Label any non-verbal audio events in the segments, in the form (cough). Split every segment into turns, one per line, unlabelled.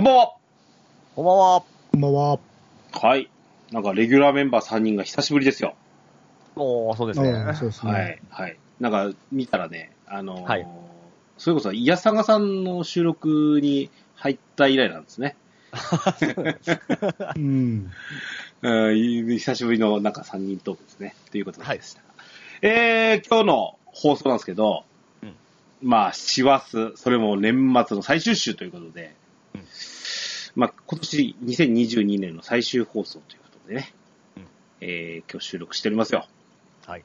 こんばんは。
こんばんは。
こんばんは。
はい。なんか、レギュラーメンバー3人が久しぶりですよ。
おー、そうです
あ
ね
あ。そうですね。
はい。はい。なんか、見たらね、あのー
はい
それこそ、イヤサガさんの収録に入った以来なんですね。(laughs) 久しぶりのなんか3人トークですね。ということで
はい
した。えー、今日の放送なんですけど、
うん
まあ、師走、それも年末の最終週ということで、
うん
まあ、今年2022年の最終放送ということでね、
うん
えー、今日収録しておりますよ。
はい。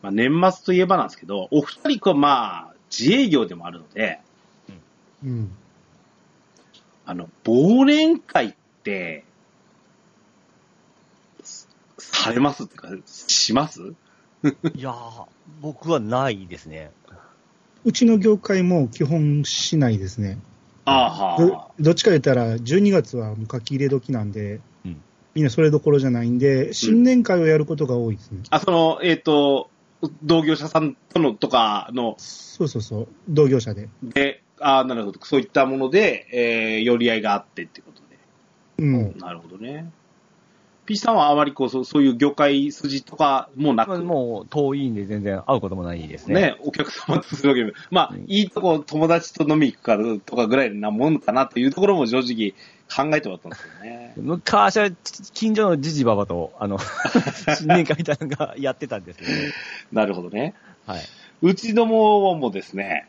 まあ、年末といえばなんですけど、お二人はまあ、自営業でもあるので、
うん。
あの、忘年会って、すされますっていうか、します？(laughs)
いやー、僕はないですね。
うちの業界も基本しないですね。
ああ、
ど
は
どっちか言ったら、12月はもう書き入れ時なんで、
うん
みんなそれどころじゃないんで、新年会をやることが多いですね。
あ。あ、その、えっ、と、同業者さんとのとかの、
そうそうそう、同業者で。
で、ああ、なるほど、そういったもので、えー、寄り合いがあってってことで。
うん。
なるほどね。P さんはあまりこう、そうそういう業界筋とかもなく、
もう遠いんで全然会うこともないですね。
ね、お客様とするわけでも、まあ
うん、
いいとこ友達と飲み行くかとかぐらいなもんかなというところも正直考えてもらったんですよね。
昔は近所のじじばばと、あの、(laughs) 新年会みたいなのがやってたんですけどね。
なるほどね。
はい。
うちどももですね、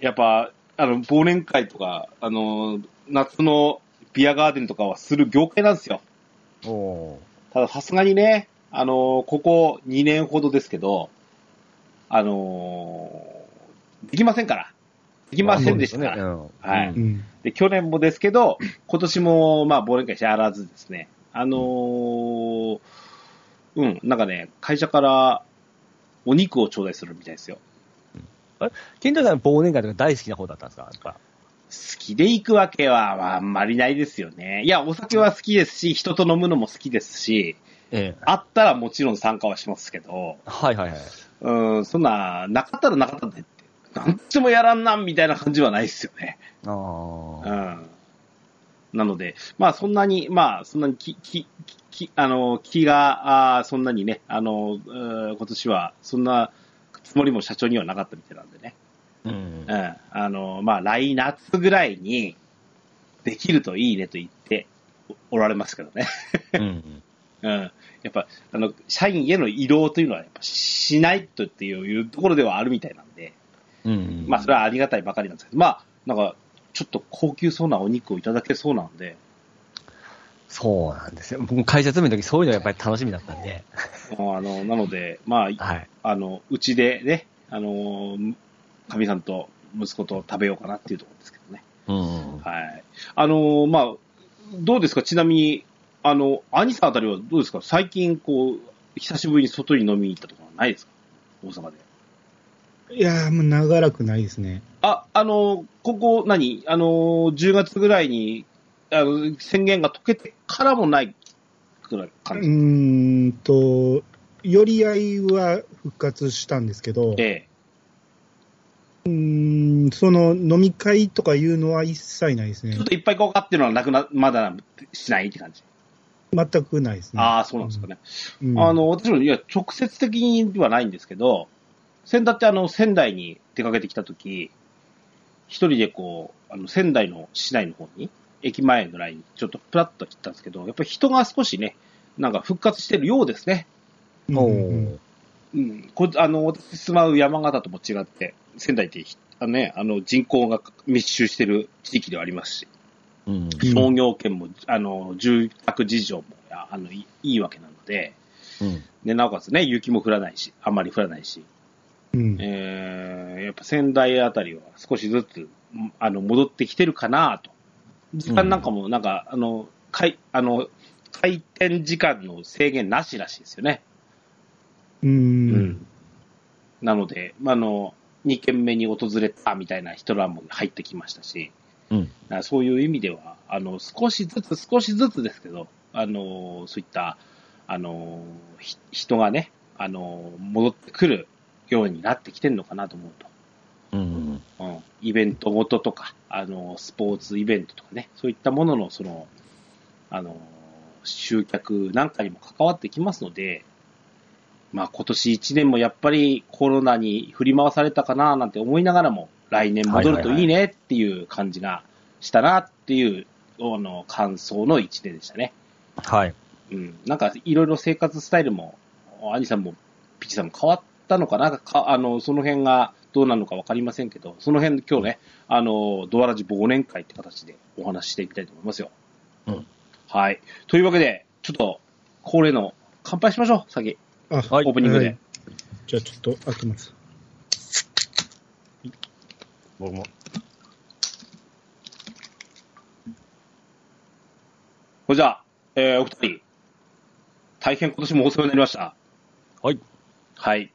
やっぱ、あの、忘年会とか、あの、夏のビアガーデンとかはする業界なんですよ。
おー。
たださすがにね、あの、ここ2年ほどですけど、あの、できませんから。できませんでしたから。
ね
はい。で、去年もですけど、今年も、まあ、忘年会してあらずですね、あのーうん、なんかね、会社からお肉を頂戴するみたいですよ。
金太さん忘年会とか大好きな方だったんですか？やっぱ。
好きで行くわけは、まあ、あんまりないですよね。いや、お酒は好きですし、人と飲むのも好きですし、
ええ。
あったらもちろん参加はしますけど、
はいはいはい。
うん、そんな、なかったらなかったでって、なんつもやらんな、みたいな感じはないですよね。
あ
う
ー。
ん。なので、まあそんなに、まあそんなに気、気、気、あの、気が、あーそんなにね、あの、今年はそんなつもりも社長にはなかったみたいなんでね。
うん
う。ん。あの、まあ来夏ぐらいにできるといいねと言っておおられますけどね。
うん。(laughs)
うん。やっぱ、あの、社員への移動というのはやっぱしないとっていうところではあるみたいなんで、
うん。
まあそれはありがたいばかりなんですけど、まあ、なんか、ちょっと高級そうなお肉をいただけそうなんで、
そうなんですよ。僕会社勤めの時そういうのがやっぱり楽しみだったんで。(laughs)
あの、なので、まあ、
はい。
あの、うちでね、あの、かみさんと息子と食べようかなっていうところですけどね。
うん。
はい。あの、まあ、どうですか？ちなみに、あの、兄さんあたりはどうですか？最近、こう、久しぶりに外に飲みに行ったとかないですか？大阪で。
いやー、もう長らくないですね。
あ、あの、ここ何、あの、10月ぐらいに、あの、宣言が解けてからもないくらい感
う
じ。
ーんと、寄り合いは復活したんですけど、
ええ。
うーん、その飲み会とかいうのは一切ないですね
ちょっ。といっぱいこうかっていうのはなくな、まだしないって感じ？
全くないですね。
ああ、そうなんですかね。
うん
あの、私も、いや、直接的にはないんですけど、先だってあの、仙台に出かけてきたとき、一人でこう、あの、仙台の市内の方に、駅前ぐらいにちょっとプラッと来たんですけど、やっぱり人が少しね、なんか復活してるようですね。
うん
お
うん
ー。
うん。こあの、私住まう山形とも違って、仙台ってひ、あのね、あの、人口が密集してる地域ではありますし、
うん。
うん
商業圏も、あの、住宅事情も、ああの、いいいわけなので、
うん。
で、なおかつね、雪も降らないし、あんまり降らないし、
うん
えー、やっぱ仙台あたりは少しずつ、あの、戻ってきてるかなと。時間なんかも、なんか、あの、開、あの、開店時間の制限なしらしいですよね。
う。
うんなので、まあ、あの、2軒目に訪れたみたいな人らも入ってきましたし、
うん。
あそういう意味では、あの、少しずつ少しずつですけど、あの、そういった、あの、ひ人がね、あの、戻ってくるようになってきてるのかなと思うと。
うん。
うん。イベントごととか、あの、スポーツイベントとかね、そういったものの、その、あの、集客なんかにも関わってきますので、まあ今年1年もやっぱりコロナに振り回されたかななんて思いながらも、来年戻るといいねっていう感じがしたなっていう、あの、感想の1年でしたね。
はい。
うん。なんかいろいろ生活スタイルも、アニさんもピチさんも変わったのかな？か、あの、その辺がどうなのかわかりませんけど、その辺今日ね、あの、ドアラジ忘年会って形でお話ししていきたいと思いますよ。
うん。
はい。というわけで、ちょっと、恒例の乾杯しましょう、先。
あ、
はい
オープニングで。
はいじゃあちょっと開けます。
僕も。
これじゃあ、えー、お二人、大変今年もお世話になりました。
はい。
はい。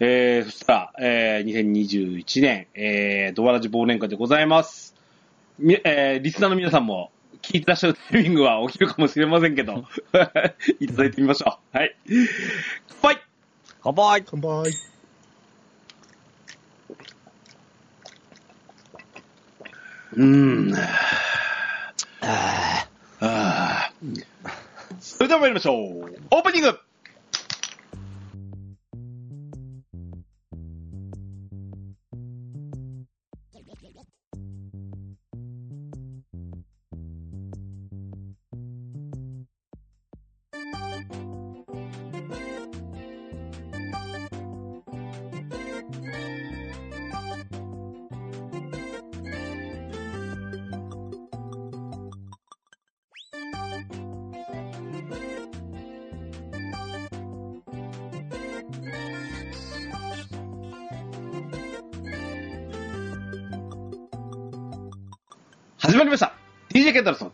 えー、そしたら、えー、2021年、えー、ドアラジ忘年会でございます。み、えー、リスナーの皆さんも、聞いてらっしゃるタイミングは起きるかもしれませんけど、(laughs) いただいてみましょう。はい。乾杯
乾杯
乾杯。
うーん。あーそれでは参りましょう。オープニング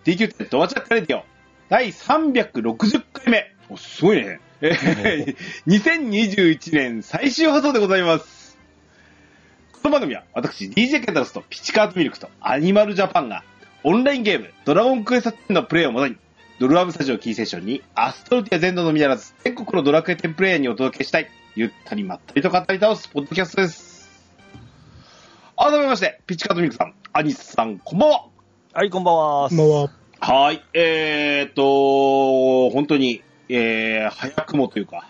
DQ ドアチャッカレディオ第360回目。お、すごいね。えー2021年最終放送でございます。この番組は私 DJ ケンタロスとピチカートミルクとアニマルジャパンがオンラインゲームドラゴンクエスト10のプレイをもとにドルアブスタジオキーセッションにアストルティア全土のみならず全国のドラクエ10プレイヤーにお届けしたいゆったりまったりと語り倒すポッドキャストです。改めまして、ピチカートミルクさん、アニスさん、こんばんは。
はい、こんばんは。
こんばんは。
はい。えーっと、本当に、えー、早くもというか、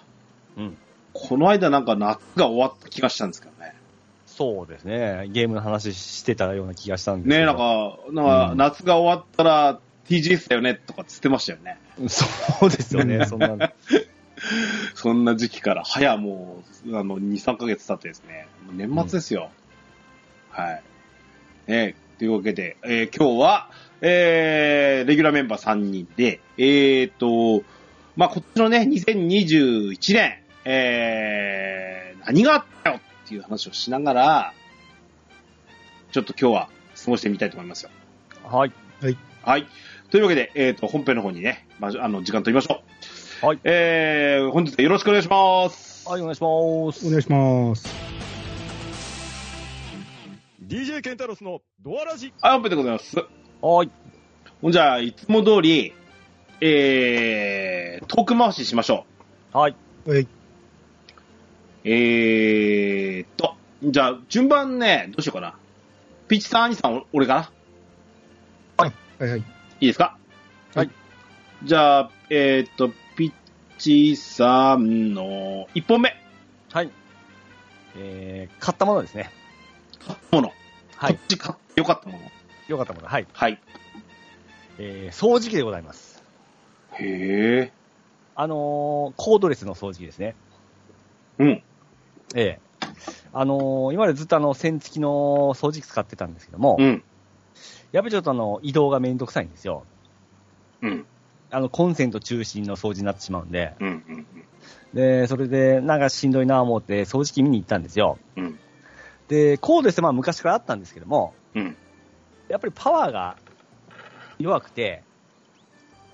うん。
この間なんか夏が終わった気がしたんですけどね。
そうですね。ゲームの話してたような気がしたんですけど。
ねなんか、なんか
うん
夏が終わったら TGS だよねとかつってましたよね。
そうですよね。(laughs) そんな。
そんな時期から、早もう、あの、2、3ヶ月経ってですね、年末ですよ。はい。ねというわけで、えー今日は、えー、レギュラーメンバー3人で、えーと、まあ、こっちのね、2021年、えー、何があったよっていう話をしながら、ちょっと今日は過ごしてみたいと思いますよ。
はい。
はい。というわけで、えーと、本編の方にね、まあ、あの、時間取りましょう。
はい。
えー、本日はよろしくお願いします。
はい、お願いします。
お願いします。
DJ ケンタロスのドアラジ。
はい、本編でございます。
はい。
ほんじゃあ、いつも通り、えー、トーク回ししましょ
はい。
はい。
う。えーっと、じゃあ、順番ね、どうしようかな。ピッチさん、アニさん、お俺かな？
はいはい。
いいですか？
はい。
じゃあ、えーっと、ピッチさんの1本目。
はい。えー、買ったものですね。
もの。
はい
こっち買ってよかったもの。
よかったもの。はい。
はい。
えー、掃除機でございます。
へ
あのー、コードレスの掃除機ですね。
ー。うん。
ええあのー今までずっとあの、線付きの掃除機使ってたんですけども、
うん。
やっぱりちょっとあの、移動がめんどくさいんですよ。
うん。
あの、コンセント中心の掃除になってしまうんで、
うん。うん。
で、それで、なんかしんどいなぁ思って掃除機見に行ったんですよ。
うん。
で、コードレスまあ昔からあったんですけども、
うん。
やっぱりパワーが弱くて、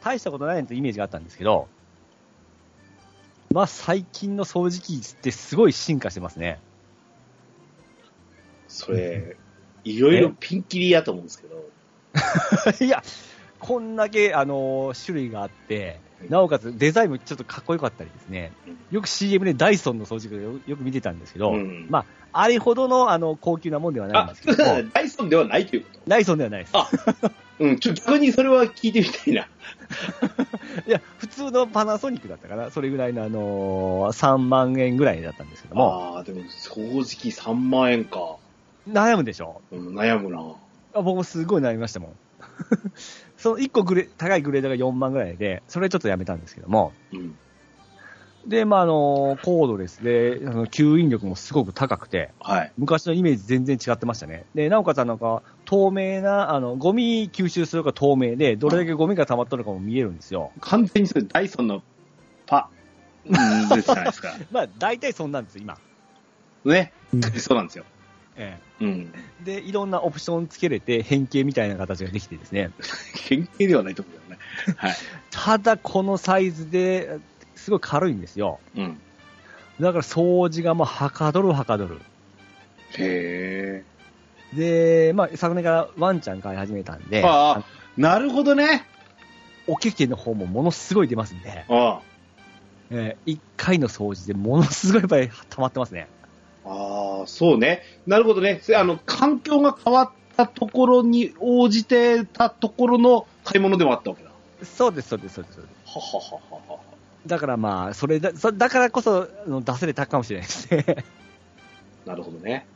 大したことないというイメージがあったんですけど、まあ最近の掃除機ってすごい進化してますね。
それ、いろいろピンキリやと思うんですけど。(laughs)
いや、こんだけ、あの、種類があって、なおかつデザインもちょっとかっこよかったりですね
うん、
よく CM でダイソンの掃除機をよよく見てたんですけど、
うん
まあ、あれほどのあの高級なもんではないん
あ
ですけども、(laughs)
ダイソンではないということ？
ダイソンではないです。
あうん、ちょ、逆にそれは聞いてみたいな。(laughs)
いや、普通のパナソニックだったかな、それぐらいの、あのー3万円ぐらいだったんですけども、
ああ、でも掃除機3万円か。
悩むでしょ？
うん、悩むな。
あ僕もすごい悩みましたもん。その1個グレ高いグレードが4万ぐらいで、それちょっとやめたんですけども、
うん。
で、まあ、あのーコードレスで、あの吸引力もすごく高くて、
はい。
昔のイメージ全然違ってましたね。で、なおかつなんか、透明な、あの、ゴミ吸収するか透明で、どれだけゴミが溜まっとるかも見えるんですよ。
完全にそれダイソンのパ、うん、ですじゃないですか。(laughs)
まあ、大体そんなんです、今。
ね。
うん
そうなんですよ。
え
うん。
え。で、いろんなオプションつけれて、変形みたいな形ができてですね。
変形ではないと思うけどね。はい。(laughs)
ただ、このサイズで、すごい軽いんですよ。
うん。
だから掃除がもうはかどるはかどる。
へ
で、まあ、昨年からワンちゃん飼い始めたんで、
ああえ。なるほどね。
おけけの方もものすごい出ますんで、
あ
えー、1回の掃除でものすごいいっぱい溜まってますね。
あ。ああ、そうね。なるほどね。あの、環境が変わったところに応じてたところの買い物でもあったわけだ。
そうです、そうです、そうです。そうです
ははははは。
だからまあ、それだ、そだからこそ出せれたかもしれないですね。
なるほどね。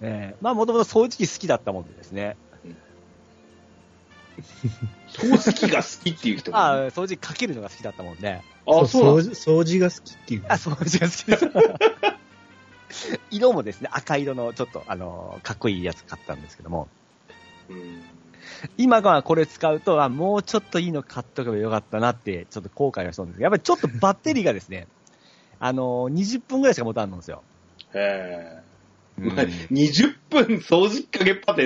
えーまあ、もともと掃除機好きだったもんでですね。
掃除機が好きっていう人も (laughs)
ああ、掃除機かけるのが好きだったもんで。
あ、そう
掃除が好きっていう。
あ、掃除が好きです。(laughs) 色もですね、赤色のちょっと、あの、かっこいいやつ買ったんですけども、
うん。
今はこれ使うと、あ、もうちょっといいの買っとけばよかったなって、ちょっと後悔はしたんですけど、やっぱりちょっとバッテリーがですね、あの、20分ぐらいしか持たんのですよ。
へえ。
うん
20分掃除機かけっぱって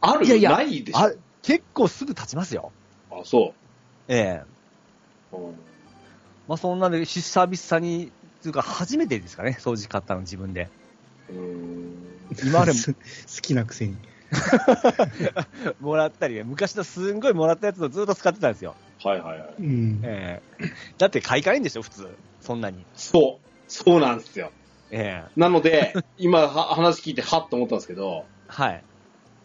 ある？
いやいや
ないでしょ？
あ結構すぐ経ちますよ。
あ、そ
ええ
う。うん
まあそんなんで、久々に、つうか初めてですかね、掃除機買ったの自分で。
うーん。
今まで
好きなくせに。(laughs)
もらったり、昔のすんごいもらったやつをずっと使ってたんですよ。
はいはいはい。
うん。
ええだって買い替えんでしょ、普通。そんなに。
そう。そうなんですよ。
ええ
なので、今は話聞いてはっと思ったんですけど、
はい。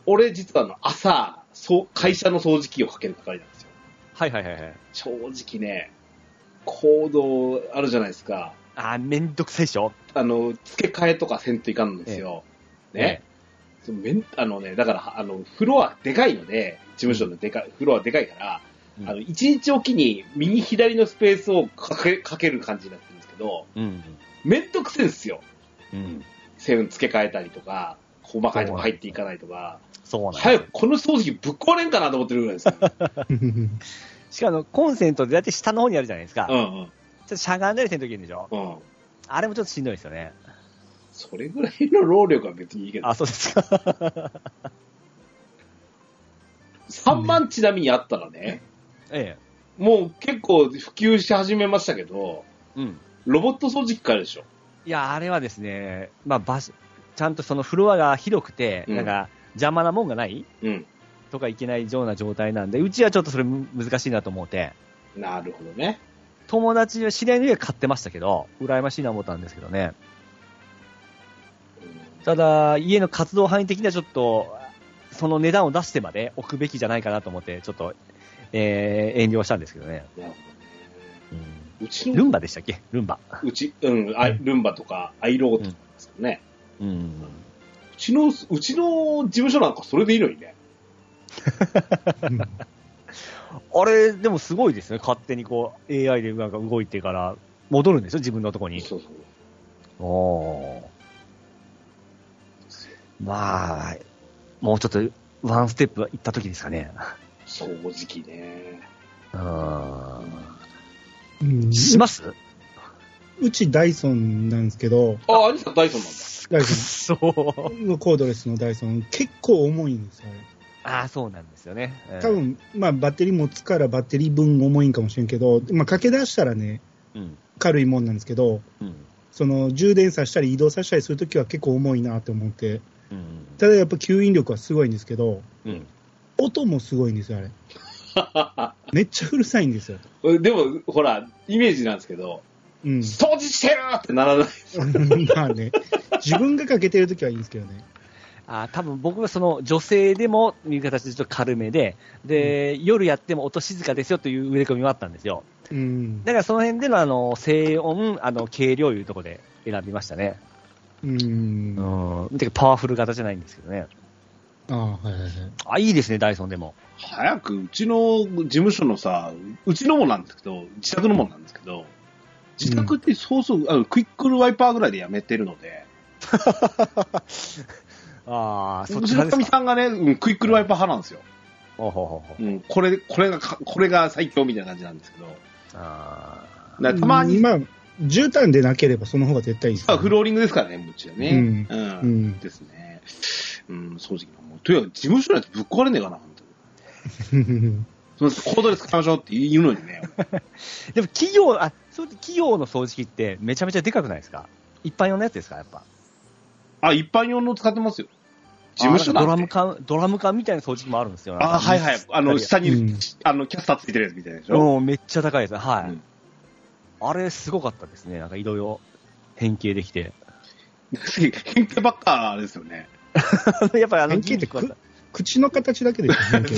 俺実はあの朝、そう会社の掃除機をかける係なんですよ。
はいはいはいはい。
正直ね、コードあるじゃないですか。
あー、めんどくさいでしょ？
あの、付け替えとかせんといかんのですよ。ね。そのめんあのね、だから、あの、フロアでかいので、事務所のでかい、フロアでかいから、
うん
あの、一日おきに右左のスペースをかけかける感じになってるんですけど、
うん。
めんどくせえんですよ。
うん。
線付け替えたりとか、細かいとこ入っていかないとか、
そうなん
早くこの掃除機ぶっ壊れんかなと思ってるぐらいですよ。(laughs)
しかも、コンセントでだって下の方にあるじゃないですか。ちょ
うん
っとしゃがんだりせんときいるんでしょ？
うん。うん。
あれもちょっとしんどいですよね。
それぐらいの労力は別にいいけど、
あ、そうですか。
3万ちなみにあったらね、
え
もう結構普及し始めましたけど、
え。うん。
ロボット掃除機買えるでしょ。
いや、あれはですね、まあ、場所、ちゃんとそのフロアが広くて、
うん
なんか、邪魔なもんがない
うん。
とかいけないような状態なんで、うちはちょっとそれむ難しいなと思って、
なるほどね。
友達は知り合いの家買ってましたけど、羨ましいな思ったんですけどね。ただ、家の活動範囲的にはちょっと、その値段を出してまで置くべきじゃないかなと思って、ちょっと、えー、遠慮したんですけどね。う
ちの、
ルンバでしたっけ？ルンバ。
うち、うん、あルンバとか、アイローとかですけどね。
うん。
うちの、うちの事務所なんかそれでいいのにね。(laughs)
あれ、でもすごいですね。勝手にこう、AI でなんか動いてから、戻るんですよ、自分のとこに。
そうそう。
おーまあ、もうちょっと、ワンステップ行った時ですかね。
掃除機ね。
う
うん
ん。します？
うちダイソンなんですけど、
あ、アニさんダイソンなんだ。
ダイ
く
ソ
そ
ンのコードレスのダイソン、結構重いんですよ、あれ
ああ、そうなんですよね。うん
多、分、まあ、バッテリー持つからバッテリー分重いんかもしれんけど、まあ、駆け出したらね、
うん。
軽いもんなんですけど、
うん。
その充電させたり移動させたりするときは結構重いなと思って、
うん。
ただやっぱ吸引力はすごいんですけど、
うん。
音もすごいんですよ、あれ。(laughs) めっちゃうるさいんですよ。
でも、ほら、イメージなんですけど、
うん。
掃除してるってならない。(laughs)
まあね、自分がかけてるときはいいんですけどね。
あ多分僕はその女性でもいう形でちょっと軽めで、で、夜やっても音静かですよという植え込みもあったんですよ。
うん。
だからその辺でのあの、静音、あの、軽量いうところで選びましたね。
うん。
うん。てかパワフル型じゃないんですけどね。
ああ、はいはいはい。
あ、いいですね、ダイソンでも。
早く、うちの事務所のさ、うちのもなんですけど、自宅のもなんですけど、自宅ってそうそう、あのクイックルワイパーぐらいでやめてるので、(laughs)
ああ、そうっ
ちのかみ
ちなんですか？
さんがね、うんクイックルワイパー派なんですよ。
ほうほうほうほう
うん、これ、これがか、これが最強みたいな感じなんですけど、
あ
だからたまに、
まあ、絨毯でなければその方が絶対いいです、
あフローリングですからね、うちはね。
うん
うん。
うん
ですね。うん、正直な。もうとにかく事務所のやつぶっ壊れねえかな、本当に。(laughs)
うん。
そのコードレス使いましょうって言うのにね。
ー (laughs) でも企業、あ、そう企業の掃除機ってめちゃめちゃでかくないですか？一般用のやつですかやっぱ？
あ、一般用の使ってますよ。事務所
ドラム缶、ドラム缶みたいな掃除機もあるんですよ。
あ、はいはい。あの、下に、
うん
あの、キャスターついてるやつみたいなでしょ？
うん、めっちゃ高いですね。はい。
うん
あれ、すごかったですね。なんかいろいろ変形できて。
変形ばっかですよね。(laughs)
やっぱりあの、
変形って口の形だけですよね。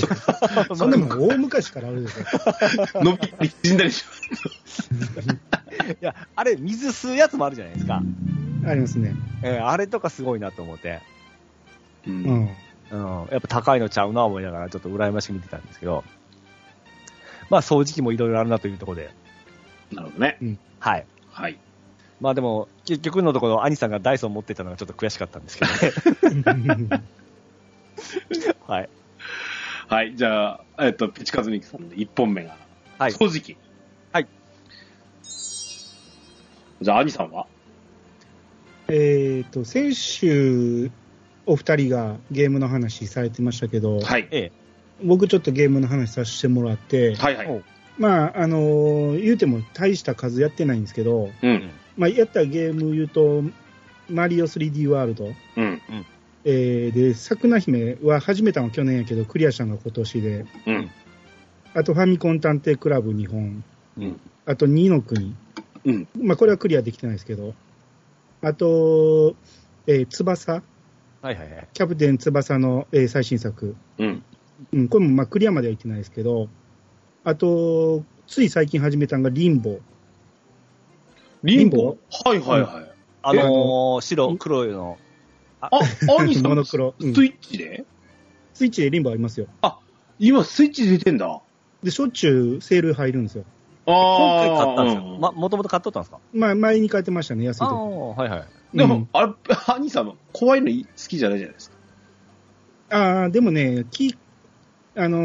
そんなもん大昔からあるでしょ。(laughs)
伸び縮んだりし (laughs)
いや、あれ、水吸うやつもあるじゃないですか。
ありますね。
えーあれとかすごいなと思って。
う。
うんん。
うん、やっぱ高いのちゃうな思いながらちょっと羨ましく見てたんですけど。まあ、掃除機もいろいろあるなというところで。
なるほどね。
はい。
はい。
まあでも、結局のところ、兄さんがダイソン持ってたのがちょっと悔しかったんですけどね。はい。
はい。じゃあ、えっと、ピチカズミキさんの1本目が、
はい。
掃除機。
はい。
じゃあ、兄さんは？
えっと、先週、お二人がゲームの話されてましたけど、
はい。
ええ。
僕ちょっとゲームの話させてもらって、
はいはい。
まあ、あのー言うても大した数やってないんですけど、
うん。
まあ、やったゲーム言うと、マリオ 3D ワールド、
うん。
えーで、さくな姫は始めたのは去年やけど、クリアしたのが今年で、
うん。
あとファミコン探偵クラブ2本、
うん。
あと2の国、
うん。
まあ、これはクリアできてないですけど、あと、えー翼、
はいはいはい。
キャプテン翼の、えー最新作、
うん。
うん、これもまあクリアまでは行ってないですけど、あと、つい最近始めたのがリンボ
リンボはいはいはい。
あのー、白、黒の、
あ、兄さん、
モノクロ。うん。
スイッチで？
スイッチでリンボありますよ。
今、スイッチ出てんだ。
で、しょっちゅうセール入るんですよ。
今回買ったんですよ。
うん
ま、もともと買っとったんですか？
まあ、前に買ってましたね、安い
ああ
時。
ー、はいはい。
でも、
うん
あれ、兄さんは怖いの好きじゃないじゃないですか。
ああ、でもね、きあの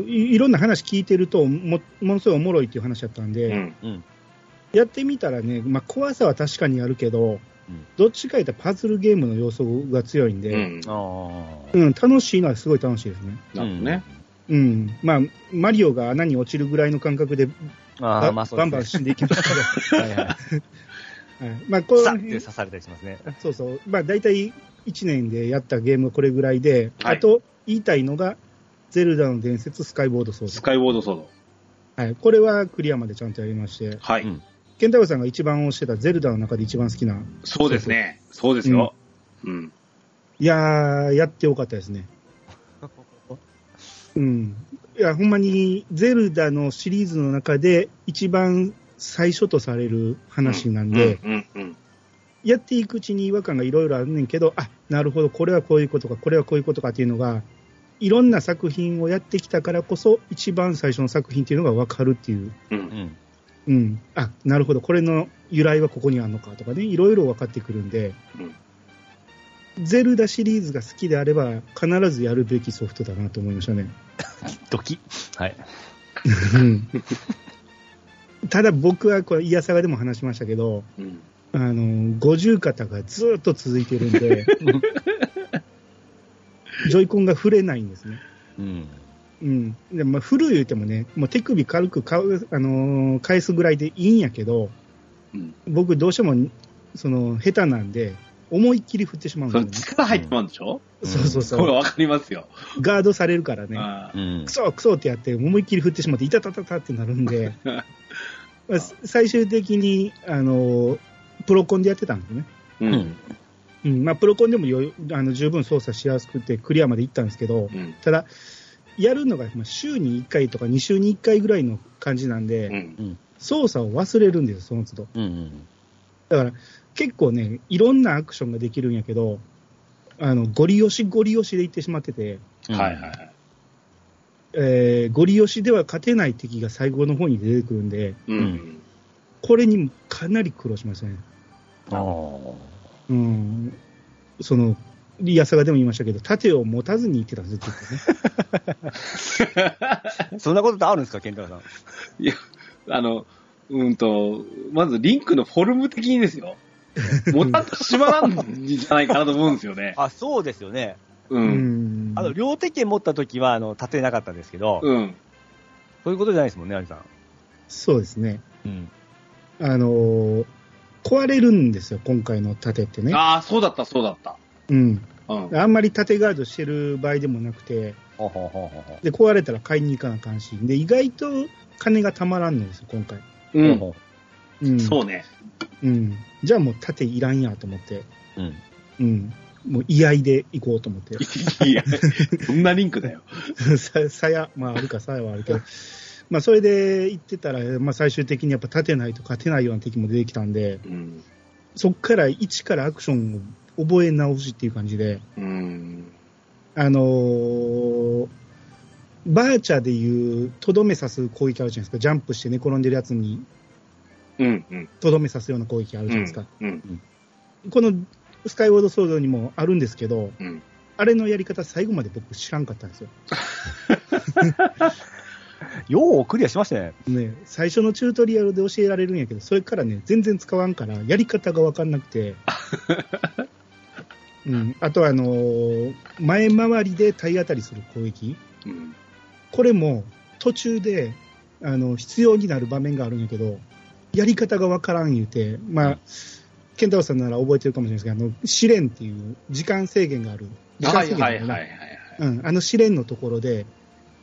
ーい、いろんな話聞いてるとも、ものすごいおもろいっていう話だったんで、
うん。
うん。
やってみたらね、まあ、怖さは確かにあるけど、
うん
どっちか言ったらパズルゲームの要素が強いん
う
で、
ん。
ああ。
うん、楽しいのはすごい楽しいですね。
なるほどね。
うん。まあ、マリオが穴に落ちるぐらいの感覚で、
あまあそう
バンバン。死んでいきますけど、(laughs)
はいはい。(laughs)
はい、まあ、こう
さって刺されたりしますね。
そうそう、まあ、大体1年でやったゲームはこれぐらいで、
はい
あと言いたいのが、ゼルダの伝説スカイボードソー
スカイウォードソード。
ド。はい。これはクリアまでちゃんとやりまして、
はい。
うん
ケンタロウさんが一番推してたゼルダの中で一番好きな、
そうですね。そうですよ。うん。
いやー、やってよかったですね。うん。いや、ほんまに、ゼルダのシリーズの中で一番最初とされる話なんで。やっていくうちに違和感がいろいろあるねんけど、あ、なるほど、これはこういうことか、これはこういうことかっていうのが、いろんな作品をやってきたからこそ、一番最初の作品っていうのがわかるっていう。
う。
うんん。
うん。あ、なるほど、これの由来はここにあるのかとかね、いろいろ分かってくるんで、ゼルダシリーズが好きであれば、必ずやるべきソフトだなと思いましたね。(laughs)
ドキ。はい。
うんただ僕はこれ、イヤサガでも話しましたけど、
うん。
あの、五十肩がずっと続いてるんで、(laughs) ジョイコンが触れないんですね。
うん。
うん。でまあ、振る言うてもね、もう手首軽くかう、あのー返すぐらいでいいんやけど、
うん。
僕どうしても、その、下手なんで、思いっきり振ってしまうん
そ
ですよね。
う力入ってまうんでしょ、
そうそうそう。
これわかりますよ。
ガードされるからね。
あ
う
ー
ん
ク。ソクソってやって、思いっきり振ってしまって、いたたたたってなるんで、まあ最終的に、あの、プロコンでやってたんですね。
う
うんん。
うん、まあ、プロコンでもよあの十分操作しやすくて、クリアまで行ったんですけど、
うん。
ただ、やるのがまあ週に1回とか2週に1回ぐらいの感じなんで、
うん。
操作を忘れるんですよ、その都度。
うん。うん。
だから、結構ね、いろんなアクションができるんやけど、あの、ゴリ押しゴリ押しで行ってしまってて、
うん
はいはいはい。
えーゴリ押しでは勝てない敵が最後の方に出てくるんで、
う
うんん。
これにかなり苦労しましたね。
あー
うん。その、リアサガでも言いましたけど、盾を持たずに行ってたんですよ、ずっとね。(laughs)
そんなことってあるんですか、ケンタロウさん？
いや、あの、うんと、まずリンクのフォルム的にですよ。(laughs) もたっとしまらんじゃないかなと思うんですよね。
あ、そうですよね。
う。
うんん。
あの、両手剣持った時は、あの、立てなかったんですけど、
うん。
そういうことじゃないですもんね、アリさん。
そうですね。
うん。
あのー壊れるんですよ、今回の盾ってね。
ああ、そうだった、そうだった。
うん。
うん。
あんまり盾ガードしてる場合でもなくて、
ほうほうほうほうほう
で、壊れたら買いに行かなあかんし、で、意外と金がたまらんのですよ、今回。
うん。
ほ
うん。
そうね。
うん。じゃあもう盾いらんやと思って、
ううん。
うん。もう居合で行こうと思って。(laughs)
いや、そんなリンクだよ。(laughs)
さ、さや、まああるかさやはあるけど、(laughs) まあそれで行ってたら、まあ最終的にやっぱ立てないと勝てないような敵も出てきたんで、
うん。
そっから一からアクションを覚え直しっていう感じで、
うん。
あのーバーチャーでいう、とどめ刺す攻撃あるじゃないですか。ジャンプして寝転んでるやつに、
うん。うん。
とどめ刺すような攻撃あるじゃないですか。
うん。
このスカイウォードソードにもあるんですけど、
うん。
あれのやり方最後まで僕知らんかったんですよ。(laughs)
ようクリアしましたね。
ね、最初のチュートリアルで教えられるんやけど、それからね、全然使わんから、やり方がわかんなくて。(laughs) うん、あとはあのー前回りで体当たりする攻撃。
うん。
これも途中であの必要になる場面があるんやけど、やり方がわからん言うて、まあ、健太郎さんなら覚えてるかもしれないですけど、あの試練っていう時間制限がある。時間
はい
制限があるね
はいはいはい。
うん、あの試練のところで、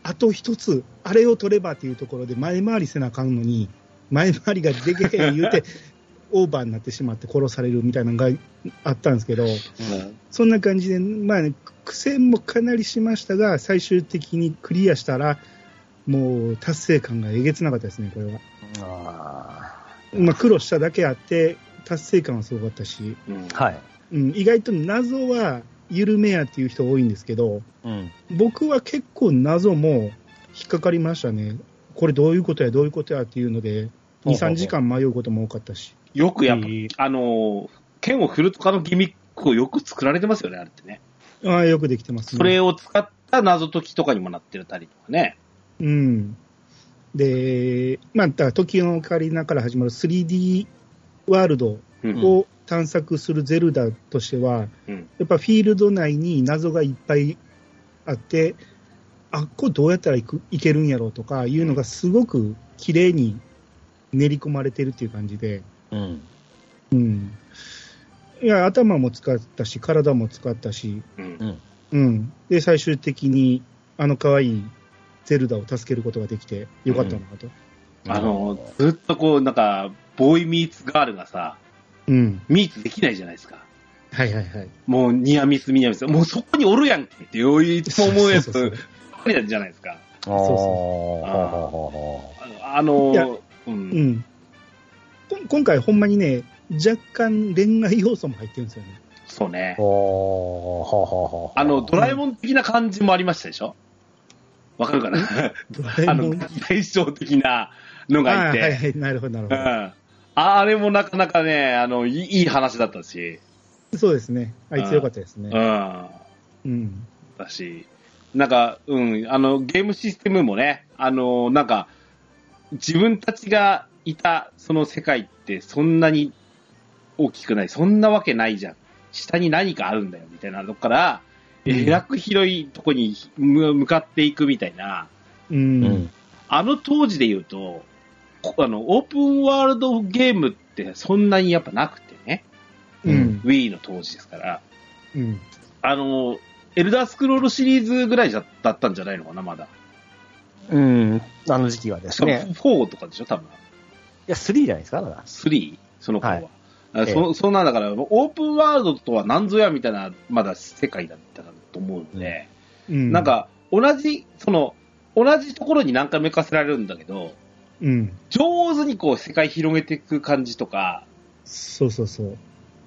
あと一つ、あれを取ればっていうところで前回りせなあかんのに、前回りがでけへん言うて、(laughs) オーバーになってしまって殺されるみたいなのがあったんですけど、そんな感じで、まあ、ね、苦戦もかなりしましたが、最終的にクリアしたら、もう達成感がえげつなかったですね、これは。
あ
まあ、苦労しただけあって、達成感はすごかったし、
うん。
ーはい。
うん、意外と謎は緩めやっていう人多いんですけど、
うん。
僕は結構謎も引っかかりましたね。これどういうことや、どういうことやっていうので、2、3時間迷うことも多かったし。
よくやっぱあのー、剣を振るとかのギミックをよく作られてますよね、あれってね。
ああ、よくできてますね。
それを使った謎解きとかにもなってたりとかね。
うん。で、まあ、だから時のオカリナから始まる 3D ワールド
うん。
を探索するゼルダとしては、
うん。
やっぱフィールド内に謎がいっぱいあって、あっこどうやったら行く行けるんやろうとかいうのがすごく綺麗に練り込まれてるっていう感じで、
うん。
うん。いや、頭も使ったし、体も使ったし、
うん。
うん。で、最終的に、あの可愛いゼルダを助けることができてよかったなと。
あのー、ずっとこう、なんか、ボーイミーツガールがさ、
うん。
ミーツできないじゃないですか。
はいはいはい。
もう、ニアミス、ミニアミス。もうそこにおるやんけって、いつも思うやつ、ばっかりなんじゃないですか。
ああ。
そうそう
ほうほうほ
あの
いや
ー、う。
うんん。こ今回ほんまにね、若干恋愛要素も入ってるんですよね。
そうね
う。。ほうほうほうほう
あの、ドラえもん的な感じもありましたでしょ？わかるかな？(laughs) あの。対照的なのがいて。
あはいはい、なるほどなるほ
うん。あれもなかなかね、あの、いい話だったし、
ど。そうですね。あいつよかったですね。
うん。
うん。
だし、なんか、うん、あの、ゲームシステムもね、あの、なんか、自分たちがいたその世界ってそんなに大きくない、そんなわけないじゃん。下に何かあるんだよ、みたいなとこから、
うん
えらく広いとこに向向かっていくみたいな、
う。
うんん。
あの当時で言うと、こあの、オープンワールドゲームってそんなにやっぱなくてね。
うん。
Wii の当時ですから、
うん。
あの、エルダースクロールシリーズぐらいじゃだったんじゃないのかな、まだ。
うん。あの時期はですね。
4とかでしょ、多分。
いや、3じゃないですか、まだ。
3? その頃は。
はい
あそそんなんだから、オープンワールドとは何ぞやみたいな、まだ世界だったと思うので、
うん。
なん、か、同じ、その、同じところに何回も行かせられるんだけど、
うん。
上手にこう世界広げていく感じとか、
そうそうそう。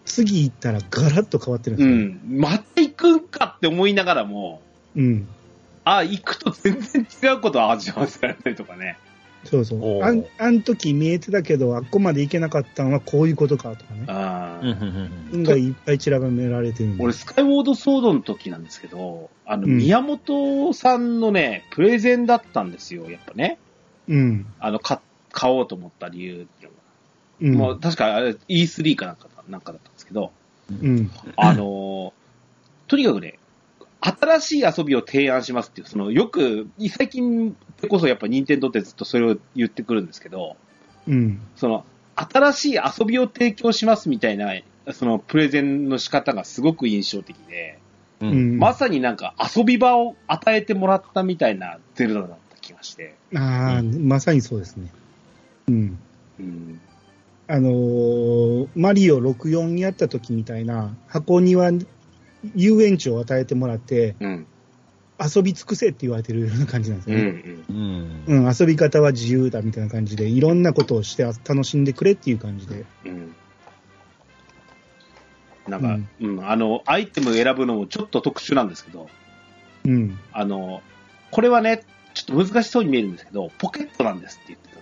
次行ったらガラッと変わってるん
う
ですよ。
ん、また行くんかって思いながらも、
うん。
あ、行くと全然違うことを味わわせられたりとかね。
そうそう。あん、あん時見えてたけど、あっこまで行けなかったのはこういうことかとかね。
あー
うん、うん、
運がいっぱい散らばめられてるんで。
俺、スカイウォードソードの時なんですけど、あの、
うん
宮本さんのね、プレゼンだったんですよ、やっぱね。
うん。
あの、買買おうと思った理由っていう
うん。
のが。もう、確かあれ E3 かなんかだなんかだったんですけど、
うん。
あのーとにかくね、新しい遊びを提案しますっていう、その、よく、最近でこそやっぱ任天堂ってずっとそれを言ってくるんですけど、
うん。
その、新しい遊びを提供しますみたいな、その、プレゼンの仕方がすごく印象的で、
う。
うんん。
まさになんか遊び場を与えてもらったみたいなゼルダだった気がして、
ああ、まさにそうですね。うん。
うん、
あのーマリオ64やった時みたいな、箱庭遊園地を与えてもらって、
うん、
遊び尽くせって言われてるような感じなんです
うん、う。ん、
うん。
うん、遊び方は自由だみたいな感じで、いろんなことをして楽しんでくれっていう感じで。
うん。なんか、うん、あの、アイテム選ぶのもちょっと特殊なんですけど、
うん。
あの、これはね、ちょっと難しそうに見えるんですけど、ポケットなんですって言ってた。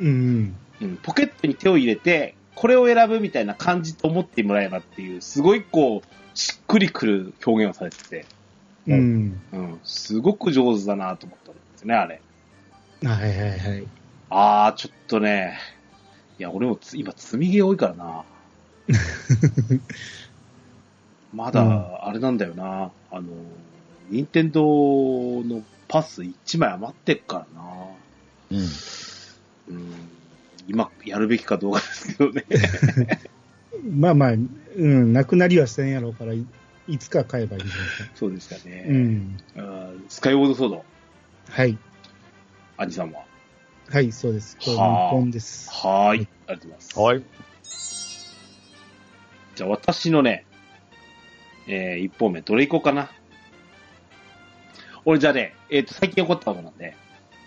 うん。
うん、ポケットに手を入れて、これを選ぶみたいな感じと思ってもらえばっていう、すごいこう、しっくりくる表現をされてて、
うん。
うん、すごく上手だなと思ったんですね、あれ。
はいはいはい。
あー、ちょっとね、いや、俺もつ今、積み毛多いからな。(laughs) まだ、あれなんだよな。あの、任天堂のパス1枚余ってっからな。
うん。
うん、今、やるべきかどうかですけどね。(laughs)
まあまあ、うん、なくなりはせんやろうから、いいつか買えばいいんじゃないですか。
そうですかね。
うん。
あースカイウォードソード、
はい。
アニさんは？
はい、そうです。これ日
はあ
本です。
はーい。ありがとうございます。
はい。
じゃあ、私のね、えー、一方目、どれ行こうかな。俺、じゃあね、えっ、と、最近起こったことなんで、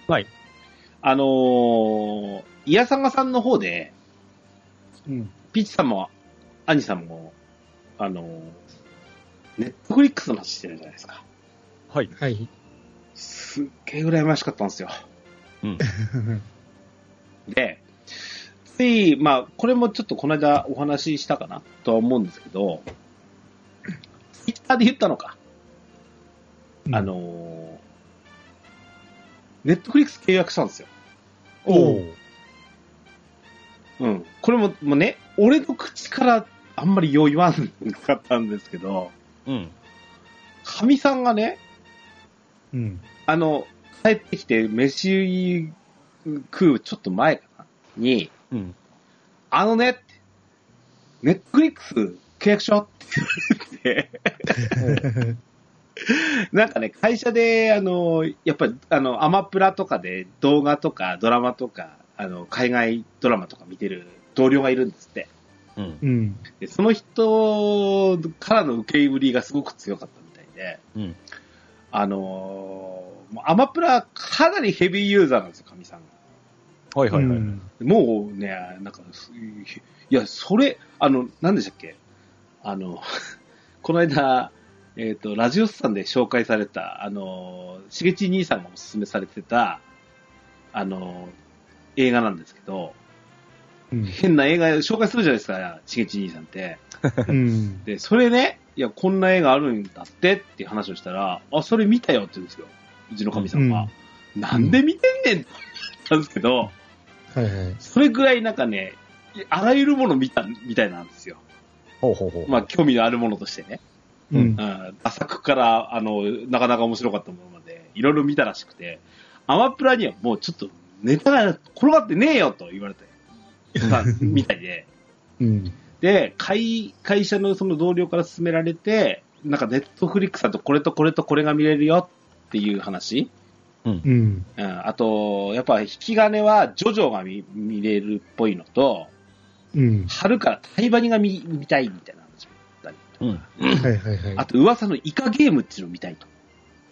はい。
あのー、イヤサガさんの方で、
うん。
ピーチさんも、アニさんも、あのー、ネットフリックスの話してるじゃないですか。
はい。
はい。
すっげえ羨ましかったんですよ。
うん。(laughs)
で、つい、まあ、これもちょっとこの間お話ししたかなとは思うんですけど、ツイッターで言ったのか。あのー、ネットフリックス契約したんですよ。
おう
うん。これも、もうね、俺の口からあんまりよう言わんかったんですけど、
うん。
かみさんがね、
うん。
あの、帰ってきて飯食うちょっと前かなに、
うん。
あのねネットフリックス契約しようって言われて、(laughs) (laughs) (laughs) なんかね、会社で、あの、やっぱり、あの、アマプラとかで動画とかドラマとか、あの、海外ドラマとか見てる同僚がいるんですって。
うん。
うん。
で、その人からの受け売りがすごく強かったみたいで、
うん。
あのもうアマプラかなりヘビーユーザーなんですよ、かみさんが。
はいはいはい。
うん
もうね、なんか、すいや、それ、あの、何でしたっけ？あの、(laughs) この間、えっ、と、ラジオスさんで紹介された、あの、しげち兄さんがおすすめされてた、あの、映画なんですけど、
うん。
変な映画紹介するじゃないですか、しげち兄さんって。
うん。(laughs)
で、それね、いや、こんな映画あるんだってっていう話をしたら、あ、それ見たよって言うんですよ。うちのかみさんは。なんで見てんねんって言ったんですけど、
はいはい。
それぐらいなんかね、あらゆるもの見たみたいなんですよ。
ほうほうほう。
まあ、興味のあるものとしてね。
うん
う。ん。浅くから、あの、なかなか面白かったものまで、いろいろ見たらしくて、アマプラにはもうちょっとネタが転がってねえよと言われて、(laughs) まあみたいで、
うん。
で、会、会社のその同僚から勧められて、なんかネットフリックスだとこれとこれとこれが見れるよっていう話。
うん。
うん。あと、やっぱ引き金はジョジョが見見れるっぽいのと、
うん。
春からタイバニが見見たいみたいな
うん。
はいはいはい。
あと噂のイカゲームっていうのを見たいと。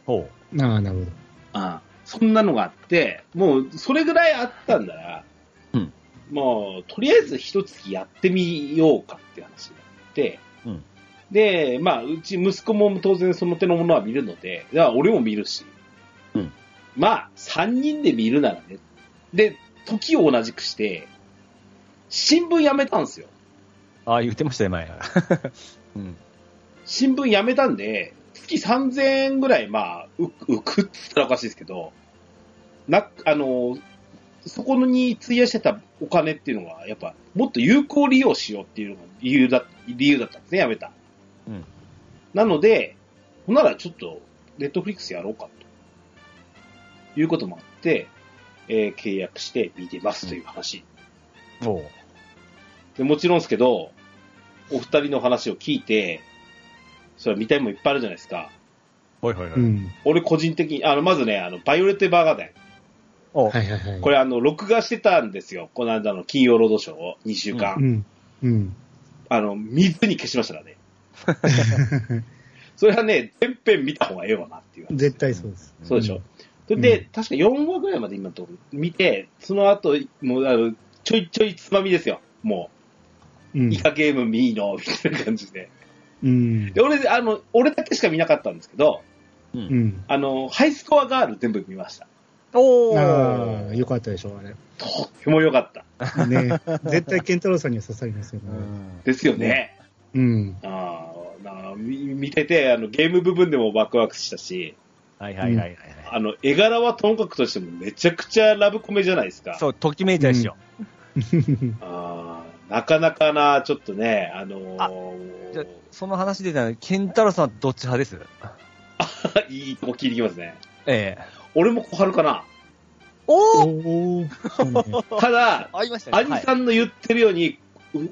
ほ
ああ、なるほど。
ああそんなのがあって、もうそれぐらいあったんだら、
うん
もうとりあえず一月やってみようかっていう話になって、
うん
で、まあ、うち息子も当然その手のものは見るので、じゃあ俺も見るし、
うん
まあ、3人で見るならね。で、時を同じくして、新聞やめたんですよ。
う。ああ、言ってましたよ、前。うん。
新聞やめたんで、月3000円ぐらい、まあ、う浮くって言ったらおかしいですけど、な、あの、そこに費やしてたお金っていうのは、やっぱ、もっと有効利用しようっていうのが理由だ、理由だったんですね、やめた。
うん。
なので、ほんならちょっと、ネットフリックスやろうかと。いうこともあって、えー契約して見てますという話。
おう。
でもちろんですけど、お二人の話を聞いて、それは見たいもんいっぱいあるじゃないですか。
ほいほいほい。
うん。
俺個人的に、あの、まずね、あの、バイオレット・エヴァーガーデン。
おう。
はいはいはい。
これあの、録画してたんですよ。この間の金曜ロードショーを2週間。
うん。うん。
あの、水に消しましたからね。(laughs) それはね、全編見た方がええわなっていう。
絶対そうです。
そうでしょ。
うん
それで、
うん
確か4話ぐらいまで今のところ見て、その後、もう、あの、ちょいちょいつまみですよ。も
うん
う、イカゲーム見いの、みたいな感じで。
うん
で、。俺、あの、俺だけしか見なかったんですけど、
う。
うんん。
あの、ハイスコアガール全部見ました。
おー。
ああ、よかったでしょ、あれ。
とっても良かった。
ね。(laughs) 絶対、ケンタロウさんには刺さりますよね。
うん。
ですよね。
うん。
ああ、なあみ見てて、あの、ゲーム部分でもワクワクしたし、
はいはいはいはいはい。
あの、絵柄はともかくとしてもめちゃくちゃラブコメじゃないですか。
そう、ときめいたでしょ。
あーなかなかな、ちょっとね、あの
あ
ー
じゃあその話でたら、ケンタロウさんどっち派です？(laughs)
いいとこ聞いてきますね。
ええ。
俺も小春かな。
お
お (laughs)
ただ、
ありましたね。
兄さんの言ってるように、う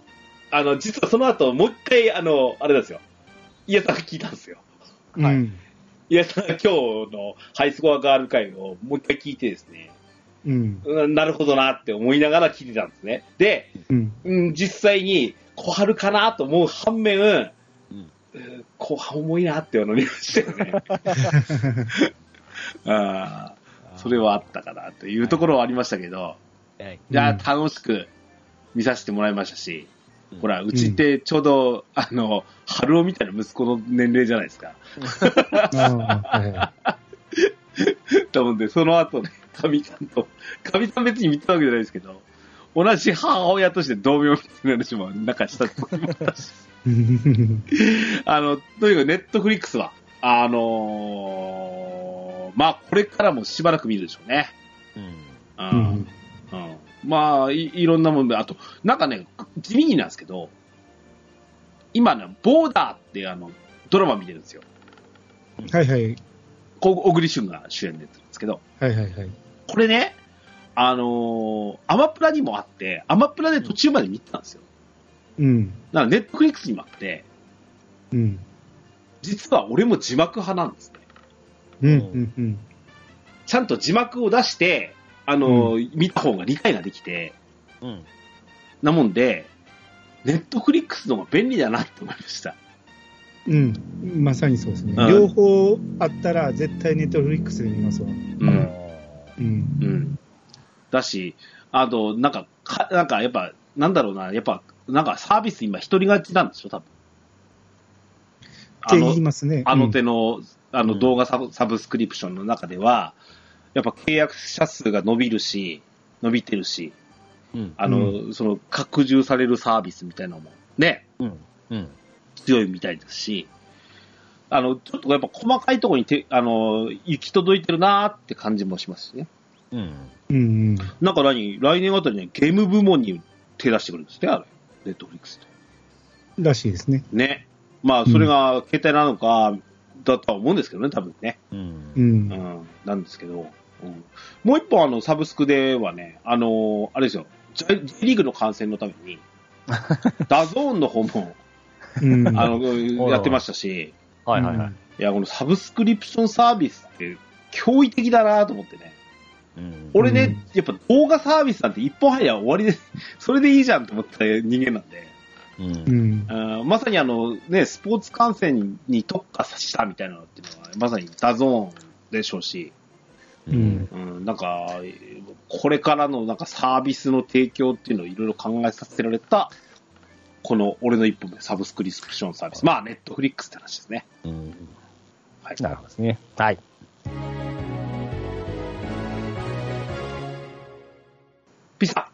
あの、実はその後、もう一回、あの、あれなんですよ。イヤさんが聞いたんですよ。
はい
うん。
イヤさんが今日のハイスコアガール会をもう一回聞いてですね、
うん。
うんなるほどなって思いながら聞いてたんですね。で、
うん。
うん、実際に小春かなと思う反面、
うん
うん後半重いなって思いましたよね。(laughs) ああ、それはあったかなというところはありましたけど、
はい。
いや、
うん
楽しく見させてもらいましたし、
うん
ほら、うちってちょうど、あの、春尾みたいな息子の年齢じゃないですか。と思うん (laughs) で、その後ね、かみさんと、かみさん別に見てたわけじゃないですけど、同じ母親として同名みたいな話もなんかしたと思いましたし
い。(laughs)
あの、とにかくネットフリックスは、あのーまあ、これからもしばらく見るでしょうね。
うん。
う
うんん。
うんまあい、いろんなもんで、あと、なんかね、地味になんですけど、今ね、ボーダーってあの、ドラマ見てるんですよ。
はいはい。
こ小栗旬が主演でやってるんですけど、
はいはいはい。
これね、あのーアマプラにもあって、アマプラで途中まで見てたんですよ。
うん。
だからネットフリックスにもあって、
うん。
実は俺も字幕派なんですね。
うん。うん。うん。
ちゃんと字幕を出して、あのー見た方が理解ができて、
うん。
なもんで、ネットフリックスの方が便利だなって思いました。
うん。まさにそうですね。
うん
両方あったら絶対ネットフリックスで見ますわ。
うん。
うん。
うん。だし、あと、なんか、か、なんかやっぱ、なんだろうな、やっぱ、なんかサービス今一人勝ちなんでしょ、多分。
って言いますね。
あの手の、あの
うん
動画サブサブスクリプションの中では、やっぱ契約者数が伸びるし、伸びてるし、
うん。
あの、その拡充されるサービスみたいなのもね、
うん。うん。
強いみたいですし、あの、ちょっとやっぱ細かいところにて、あの、行き届いてるなーって感じもしますしね。
うん。
うん。うん。
なんか何？来年あたりね、ゲーム部門に手出してくるんですね、あれ。ネットフリックスって。
らしいですね。
ね。まあ、それが携帯なのか、だとは思うんですけどね、多分ね。
うん
う。。
うんん。なんですけど。うん、もう一本、あの、サブスクではね、あのーあれですよ、J, J リーグの観戦のために、(laughs) DAZN の方も、
うん。
あの、(laughs) やってましたし、
はいはいはい。
いや、このサブスクリプションサービスって驚異的だなと思ってね。
うん。
俺ね、
うん。
やっぱ動画サービスなんて一本入りゃ終わりで、(laughs) それでいいじゃんと思った人間なんで、
うん。
うん。
あーまさにあの、ね、スポーツ観戦に特化したみたいなのっていうのは、まさに DAZN でしょうし、
うん。
うん、なんか、これからのなんかサービスの提供っていうのをいろいろ考えさせられた、この俺の一本目、サブスクリプションサービス。まあ、ネットフリックスって話ですね。
うん
はい。
なるほどですね。はい。
ピザ。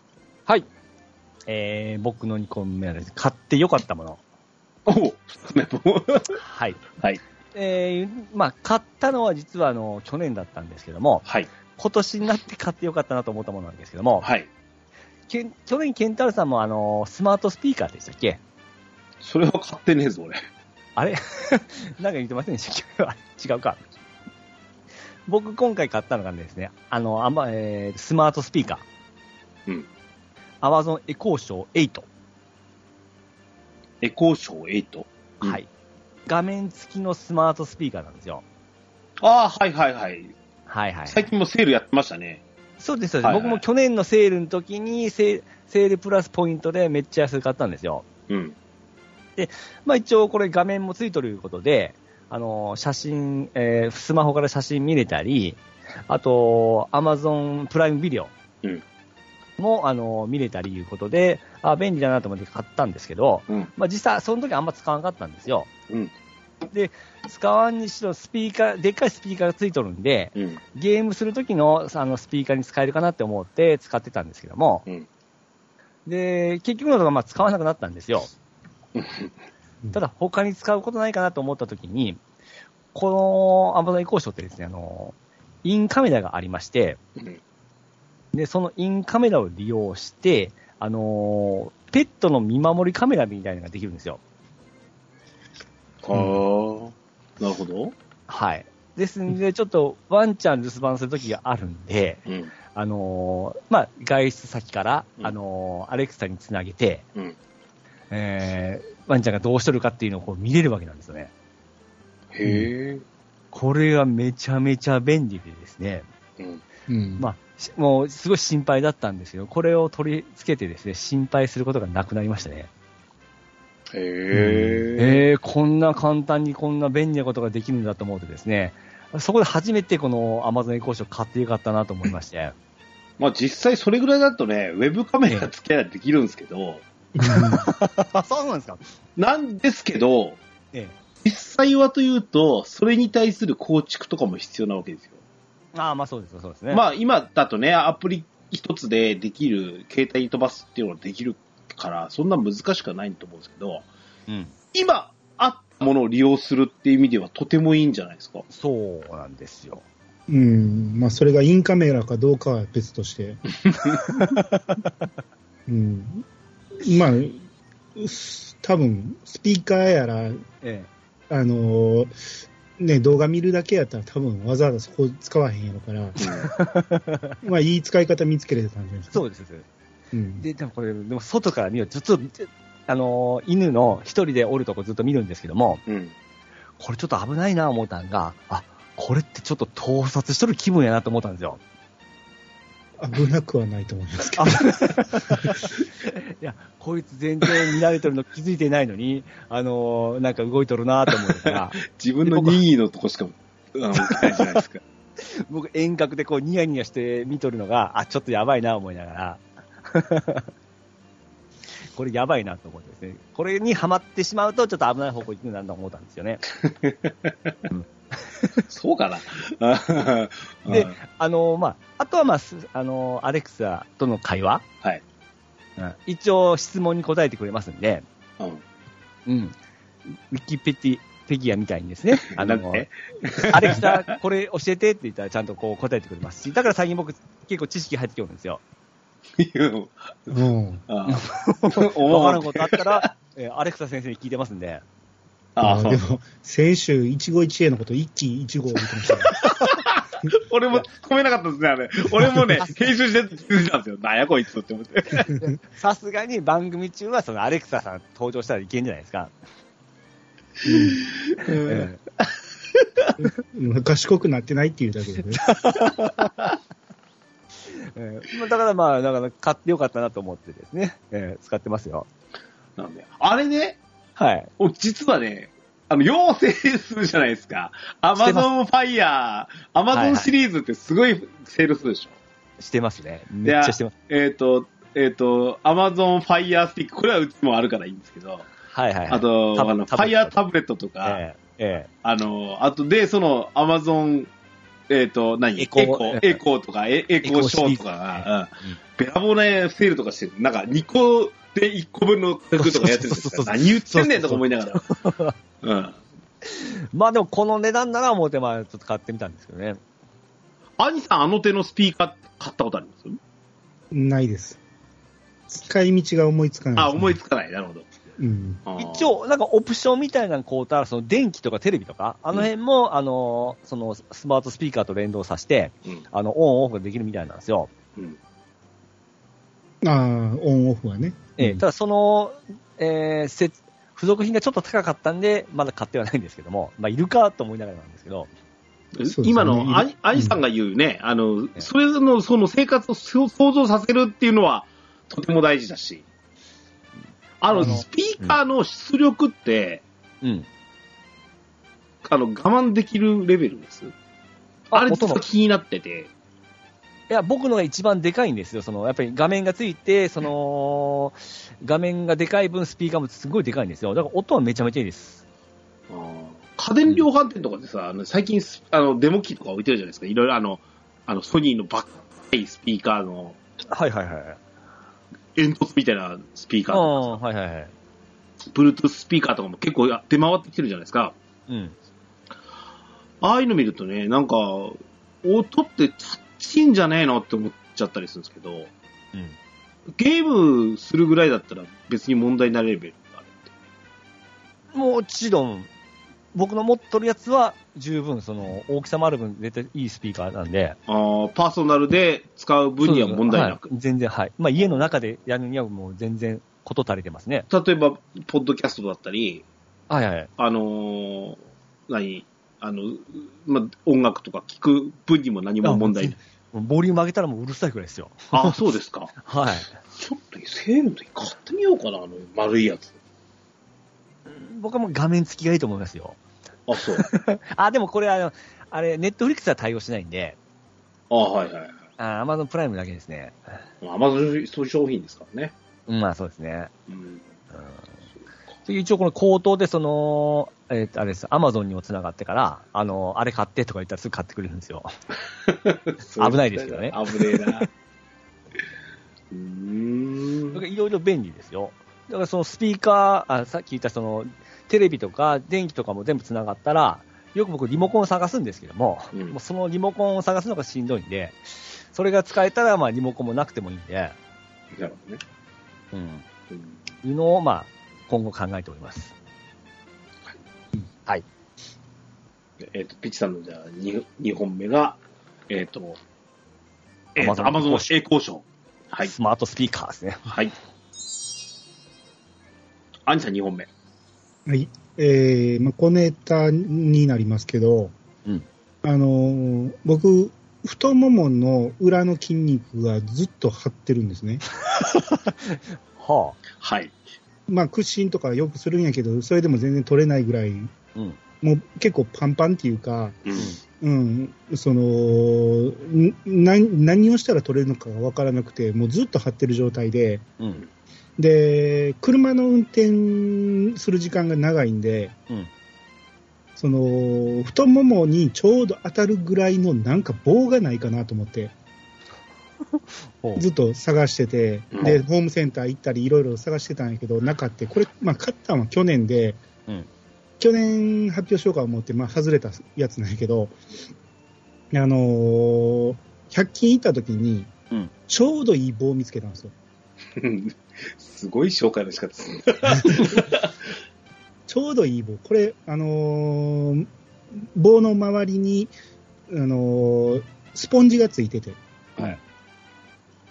はい。えー、僕の2個目はですね、買ってよかったもの。
おお、(laughs)
はい。
はい。
えー、まあ、買ったのは実はあの、去年だったんですけども、
はい。
今年になって買ってよかったなと思ったものなんですけども、
はい。
けん去年ケンタロウさんもあの、スマートスピーカーでしたっけ？
それは買ってねえぞ、俺。
あれ？(laughs) なんか言ってませんでしたっけ？(laughs) 違うか。僕今回買ったのがですね、あの、あんま、えー、スマートスピーカー。
うん。
Amazon エコーショー8。
エコーショー8。うん
はい。画面付きのスマートスピーカーなんですよ。
ああ、はいはいはい。
はいはい。
最近もセールやってましたね。
そうです、そうです、
はいはい
僕も去年のセールの時にセー、セールプラスポイントでめっちゃ安く買ったんですよ。
うん。
まあ一応これ画面もついとることで、あの、写真、えースマホから写真見れたり、あと、Amazon プライムビデオ
うん
も、あの、見れたりいうことで、あ、便利だなと思って買ったんですけど、
うん。
まあ実際その時あんま使わなかったんですよ。
うん。
で、使わんにしろスピーカー、でっかいスピーカーがついとるんで、
うん。
ゲームする時のあのスピーカーに使えるかなって思って使ってたんですけども、
うん
で、結局のところまあ使わなくなったんですよ。
うん
ただ他に使うことないかなと思った時に、この Amazon エコーショーってですね、あの、インカメラがありまして、
うん
で、そのインカメラを利用して、あのーペットの見守りカメラみたいなのができるんですよ。
はあ、なるほど。
はい。ですんで、ちょっとワンちゃん留守番する時があるんで、
うん。
あのーまあ、外出先から、
うん
あのーアレクサにつなげて、
うん。
えー、ワンちゃんがどうしとるかっていうのをこう見れるわけなんですよね。
へえ。
これがめちゃめちゃ便利でですね、
うん。
うん。
まあ、しもうすごい心配だったんですけど、これを取り付けてですね、心配することがなくなりましたね。
へえ。
えー、こんな簡単にこんな便利なことができるんだと思うとですね、そこで初めてこの Amazon エコーション買ってよかったなと思いまして。
まあ実際それぐらいだとね、ウェブカメラ付けられできるんですけど、
あ、(laughs) そうなんですか
なんですけど、
え
実際はというと、それに対する構築とかも必要なわけですよ。
え。ああ、まあそうです、そうですね。
まあ今だとね、アプリ一つでできる、携帯に飛ばすっていうのができるから、そんな難しくはないと思うんですけど、
うん。
今あったものを利用するっていう意味ではとてもいいんじゃないですか？
そうなんですよ。
うん。まあ、それがインカメラかどうかは別として。(laughs) うん。まあ、す多分、スピーカーやら、
え
あのーね、動画見るだけやったら多分わざわざそこ使わへんやろから、(laughs) まあ、いい使い方見つけれたんじゃないですか？
そうです。
うん。
で、でもこれ、でも外から見ると、ずっと、あのー犬の一人でおるとこずっと見るんですけども、
うん。
これちょっと危ないな思ったんが、あ、これってちょっと盗撮しとる気分やなと思ったんですよ。
危なくはないと思いますけど
あ。いや、こいつ全然見られてるの気づいてないのに、あのーなんか動いとるなと思ってから、(laughs)
自分の任意のとこしか、あの、じゃないですか。
僕遠隔でこうニヤニヤして見とるのが、あ、ちょっとやばいな思いながら、(laughs) これやばいなと思ってですね、これにはまってしまうとちょっと危ない方向に行くなと思ったんですよね。(laughs)
そうかな。(laughs)
であのーまあ、あとはまあ、すあのーアレクサとの会話、
はい。
うん一応質問に答えてくれますんで、
うん。
うん。ウィキペディペギアみたいにですね、あのアレクサ、これ教えてって言ったらちゃんとこう答えてくれますし、だから最近僕結構知識入ってきてるんですよ。
う。ん。
あ (laughs)
わからんことあったら、えーアレクサ先生に聞いてますんで、
あ
あでも、先週、一期一会のこと、一期一会を見てましたね。(laughs)
俺も突っ込めなかったですね、あれ。俺もね、(laughs) 編集して気づいたんですよ。なんやこいつって思って。
さすがに番組中はそのアレクサさん登場したらいけんじゃないですか。え
うん。賢くなってないっていうだけでね。
えええまあだからまあ、だから買ってよかったなと思ってですね、ええ使ってますよ。
なんで、あれね、
はい。
お実はね、あの、要請するじゃないですか。 Amazon Fire、Amazon シリーズってすごいセールするでしょ。
してますね。めっちゃしてます。
えっ、と、えっ、と、 Amazon Fire Stick、これはうちもあるからいいんですけど、
はいはい、はい。
あと、あの、ファイヤータブレットとか、
えええ
あの、あとで、その、 Amazon、えっ、と、何？ Echo Echo、Echo とか、エ Echo Show とかべらぼうなセールとかしてる。なんか、2個で1個分の価格とかやってるん何言ってんねんとか思いながら。うん。
まあでもこの値段なら思って、まあちょっと買ってみたんですけどね。
兄さん、あの手のスピーカー買ったことあります？
ないです。使い道が思いつかないですね、
あ、思いつかない。なるほど。
うん。
一、応、なんかオプションみたいなの買うたら、その電気とかテレビとか、あの辺も、あの、そのスマートスピーカーと連動させて、
うん。
あの、オンオフができるみたいなんですよ。
うん。
ああ、オンオフはね。うん
ええただその、えー、せ付属品がちょっと高かったんで、まだ買ってはないんですけども、まあ、いるかと思いながらなんですけど、
ね
今の
いる
兄兄さんが言うね、あの、
え
それの、その生活を想像させるっていうのは、とても大事だし、あの、スピーカーの出力って、
うん。
あの、我慢できるレベルです。あれ、
音の
実は気になってて、
いや、僕のが一番でかいんですよ。その、やっぱり画面がついて、その、画面がでかい分、スピーカーもすごいでかいんですよ。だから音はめちゃめちゃいいです。
家電量販店とかでさ、あの最近ス、あの、デモ機とか置いてるじゃないですか。いろいろあの、あの、ソニーのバッカいスピーカーの
はいはいはい。
煙突みたいなスピーカー
あ
とか
あ、はいはいはい。
さ、Bluetooth スピーカーとかも結構や出回ってきてるじゃないですか。
うん。
ああいうの見るとね、なんか、音ってちっちいんじゃねえのって思っちゃったりするんですけど、
うん。
ゲームするぐらいだったら別に問題ないレベルがあるって。
もちろん、僕の持っとるやつは十分、その、大きさもある分、絶対いいスピーカーなんで。
あーパーソナルで使う分には問題なく。
はい全然、はい。まあ、家の中でやるにはもう全然、こと足りてますね。
例えば、ポッドキャストだったり、
はいはい。
あのー何？あの、まあ、音楽とか聞く分にも何も問題ない。
ボリューム上げたらもううるさいくらいですよ。
あ、そうですか。(laughs)
はい。
ちょっとセールの時買ってみようかな、あの、丸いやつ。
僕はもう画面付きがいいと思いますよ。
あ、そう。(laughs)
あ、でもこれあの、あれ、ネットフリックスは対応しないんで、
あ、はいはいはい。
あアマゾンプライムだけですね。
アマゾン商品ですからね。
うんまあそうですね。
うん。
うんで一応この口頭でその、えーとあれです、アマゾンにも繋がってから、あの、あれ買ってとか言ったらすぐ買ってくれるんですよ。(laughs) 危ないですけどね
危ねえな。(laughs) うーん。
いろいろ便利ですよ。だからそのスピーカー、あさっき言ったその、テレビとか電気とかも全部繋がったら、よく僕リモコンを探すんですけども、
うん
もうそのリモコンを探すのがしんどいんで、それが使えたらまあリモコンもなくてもいいんで、
なるほどね。
うん。
うん
いうのをまあ、今後考えております。はい。
えっ、と、ピッチさんのじゃあ 2, 2本目が、えっ、と、えーアマゾン栄光賞。はい。
スマートスピーカーですね。
はい。アニさん2本目。
はい。えー、まあ、小ネタになりますけど、
うん
あのー僕、太ももの裏の筋肉がずっと張ってるんですね。(laughs)
は
はい。
まあ、屈伸とかよくするんやけど、それでも全然取れないぐらい、
あ。うん。
もう結構パンパンっていうか、
うん。
うん、その、ん何何をしたら取れるのかがわからなくて、もうずっと張ってる状態で、
うん。
で、車の運転する時間が長いんで、
うん。
その、太ももにちょうど当たるぐらいのなんか棒がないかなと思って、(laughs) ずっと探してて、
うん。
で、ホームセンター行ったりいろいろ探してたんやけど、なかった。これ、まあ、買ったのは去年で、
うん。
去年発表しようか思って、まあ、外れたやつなんやけど、あのー100均行った時に、
うん。
ちょうどいい棒を見つけたんですよ。
すごい紹介の仕方ですね。(laughs)
ちょうどいい棒。これ、あのー棒の周りに、あのースポンジがついてて、
はい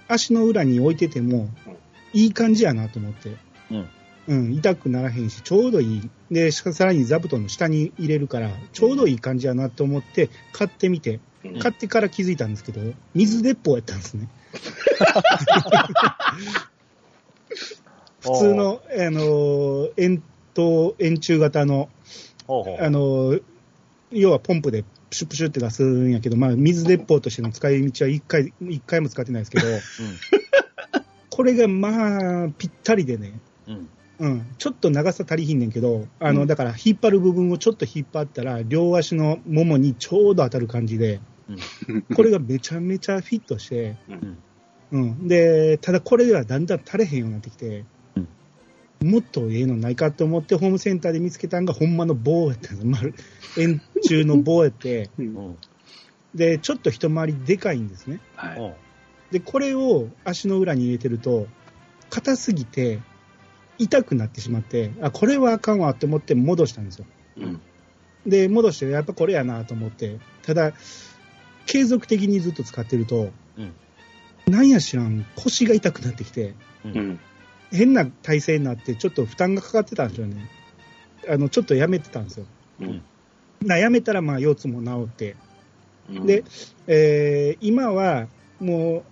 足の裏に置いてても
うん、
いい感じやなと思って。
うん。
うん、痛くならへんし、ちょうどいい。で、しかさらに座布団の下に入れるから、ちょうどいい感じやなと思って、買ってみて、
うん
買ってから気づいたんですけど、水鉄砲やったんですね。(laughs) 普通の、あのー円筒、円柱型の、
ほうほう。
あのー要はポンプでプシュプシュって出すんやけど、まあ、水鉄砲としての使い道は一回、一回も使ってないですけど、(laughs) これがまあ、ぴったりでね、
うん。
うん、ちょっと長さ足りひんねんけど、あの、
うん
だから引っ張る部分をちょっと引っ張ったら、両足のももにちょうど当たる感じで、これがめちゃめちゃフィットして、うん。で、ただこれではだんだん足れへんようになってきて、もっとええのないかと思ってホームセンターで見つけたんがほんまの棒やったんです。丸、円柱の棒やって、
うん
うん。
で、ちょっと一回りでかいんですね。
はい。
うん。
で、これを足の裏に入れてると、硬すぎて、痛くなってしまって、あ、これはあかんわって思って戻したんですよ。
うん。
で、戻して、やっぱこれやなと思って、ただ、継続的にずっと使ってると、
うん
なんや知らん、腰が痛くなってきて、
うん。
変な体勢になって、ちょっと負担がかかってたんですよね。あの、ちょっとやめてたんですよ。
うん。
なやめたら、まあ、腰痛も治って、
うん
で、えー今は、もう、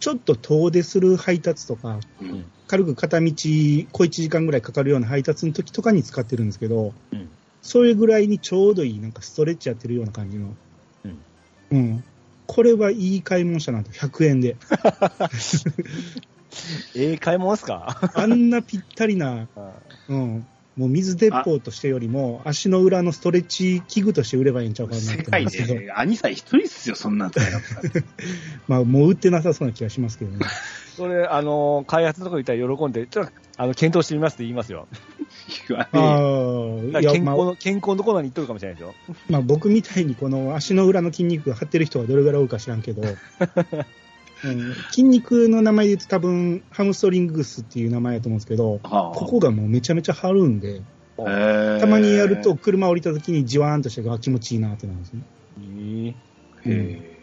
ちょっと遠出する配達とか、
うん
軽く片道、小1時間ぐらいかかるような配達の時とかに使ってるんですけど、
うん
それぐらいにちょうどいい、なんかストレッチやってるような感じの。
うん。
うん。これはいい買い物したなと、100円で。(laughs)
ええ買い物っすか？
あんなぴったりな、(laughs) うん。もう水鉄砲としてよりも、足の裏のストレッチ器具として売ればいいんちゃうかな
世界で兄さん一人っすよ、そんなん (laughs)
まあもう売ってなさそうな気がしますけどね。
それ、あの、開発とか言ったら喜んで、ちょっと、あの、検討してみますって言いますよ。(laughs) 健康の、健康のコーナーに行っとるかもしれないですよ。
まあ僕みたいにこの足の裏の筋肉が張ってる人はどれぐらい多いか知らんけど、(laughs) うん、筋肉の名前で言うと多分ハムストリングスっていう名前だと思うんですけど、
はあ
ここがもうめちゃめちゃ張るんで、たまにやると、車降りた時にじわーんとしてあ気持ちいいなってなるんですね。
え
へ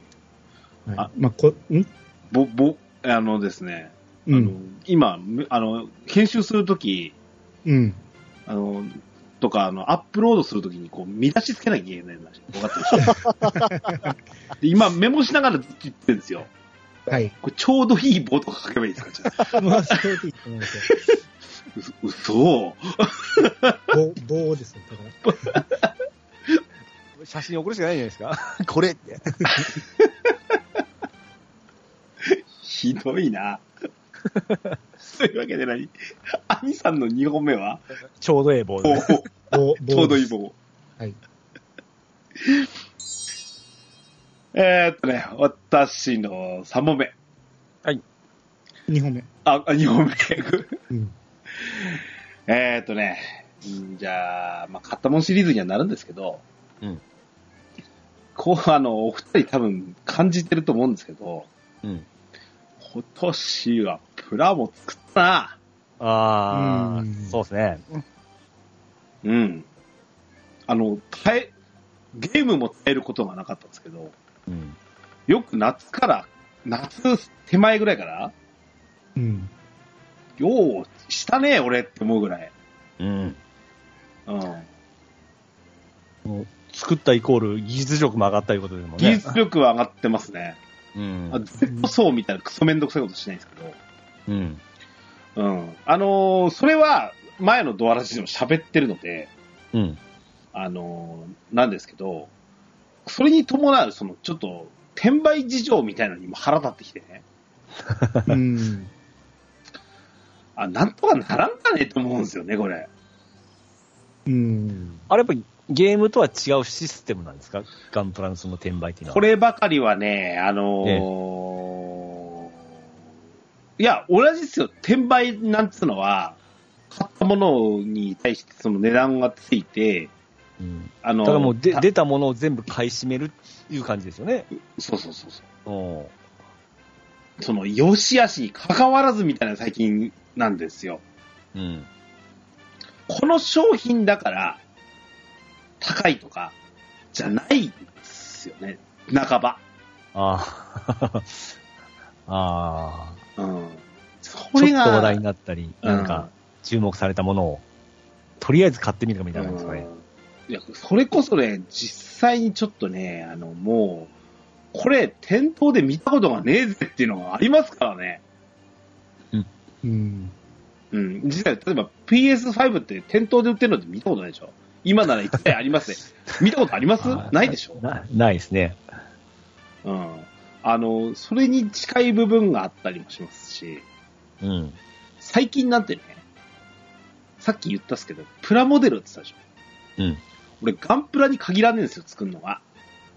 はい、
あ
まあこ、ん？
ーぼ、ぼ、あのですね、あの
うん。
今、むあの、編集するとき、
うん。
あの、とか、あの、アップロードするときに、こう、見出しつけなきゃいけないんだし、分かってる (laughs) 今、メモしながら言ってるんですよ。
はい。
これ、ちょうどいい棒とか書けばいいですか？じゃあ
まあ、そうでいいと思うんですよ。
う (laughs) 嘘
棒、棒ですよ。だから。(laughs)
写真送るしかないじゃないですか？これって。
ひどいな。(laughs) そういうわけで何？兄さんの2本目は？
ちょうどええ棒
棒
で。
棒、棒
ちょうどいい棒。
はい。
えーっとね、私の3本目。
2本目。
あ、あ2本目。
うん。
えーっとね、うんじゃあ、まあ、買ったもんシリーズにはなるんですけど、
うん。
こう、あの、お二人多分感じてると思うんですけど、
うん。
今年はプラモ作ったな。
あ
うん
ー、そうですね。
うん。あの、耐え、ゲームも耐えることがなかったんですけど、
うん。
よく夏から、夏手前ぐらいから、
うん。
ようしたね、俺って思うぐらい。
うん。
うん。
もう作ったイコール技術力も上がったいうことでもね。
技術力は上がってますね。
うん
あ。Z 層みたいなクソめんどくさいことしないんですけど。
うん。
うん。あのーそれは前のドアラジでも喋ってるので、
うん。
あのーなんですけど、それに伴う、その、ちょっと、転売事情みたいなのにも腹立ってきてね。
うん。(laughs)
あ、なんとかならんかねと思うんですよね、これ。
うん。
あれやっぱりゲームとは違うシステムなんですか？ガンプラのその転売っていうのは。
こればかりはね、あのーいや、同じですよ。転売なんつうのは、買ったものに対してその値段がついて、
うん。
あの
だからもうで
た
出たものを全部買い占めるっていう感じですよね。
そうそうそうそう。
お
その、良し悪しに関わらずみたいな最近なんですよ。
うん。
この商品だから、高いとか、じゃないんですよね。半ば。
あ (laughs) あ。ああ。
うん。そ
ちょっと
れが、
話題になったり、なんか、注目されたものを、とりあえず買ってみるかみたいなんですかね。
うんいや、それこそね、実際にちょっとね、あの、もう、これ、店頭で見たことがねえぜっていうのがありますからね。
うん。
うん。実際、例えば PS5 って店頭で売ってるのって見たことないでしょ今なら一体ありますね。(laughs) 見たことあります？ないでしょ？
なないですね。
うん。あの、それに近い部分があったりもしますし、
うん。
最近なんてね、さっき言ったっすけど、プラモデルって言ったでしょ？
うん。
俺、ガンプラに限らねえんですよ、作るのが。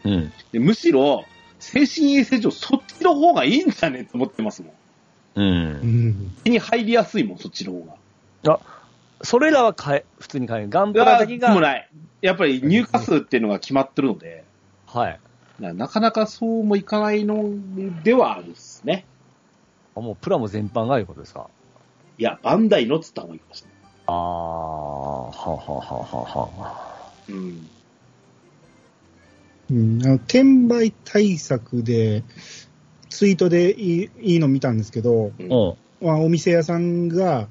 うん。
でむしろ、精神衛生上、そっちの方がいいんじゃねえと思ってますもん。
う。
うんん。
手に入りやすいもん、そっちの方が。
それらは買え、普通に買える。ガンプラだけ
でも
が、
ない。やっぱり入荷数っていうのが決まってるので、
はい。
ななかなかそうもいかないのではあるっすね。
あもうプラモ全般がいうことですか？
いや、バンダイのっつった方がいいかもしれない。
ああ、ははははは。
うん。
うん、あの転売対策で、ツイートでいいいいの見たんですけど、
うん
お店屋さんが、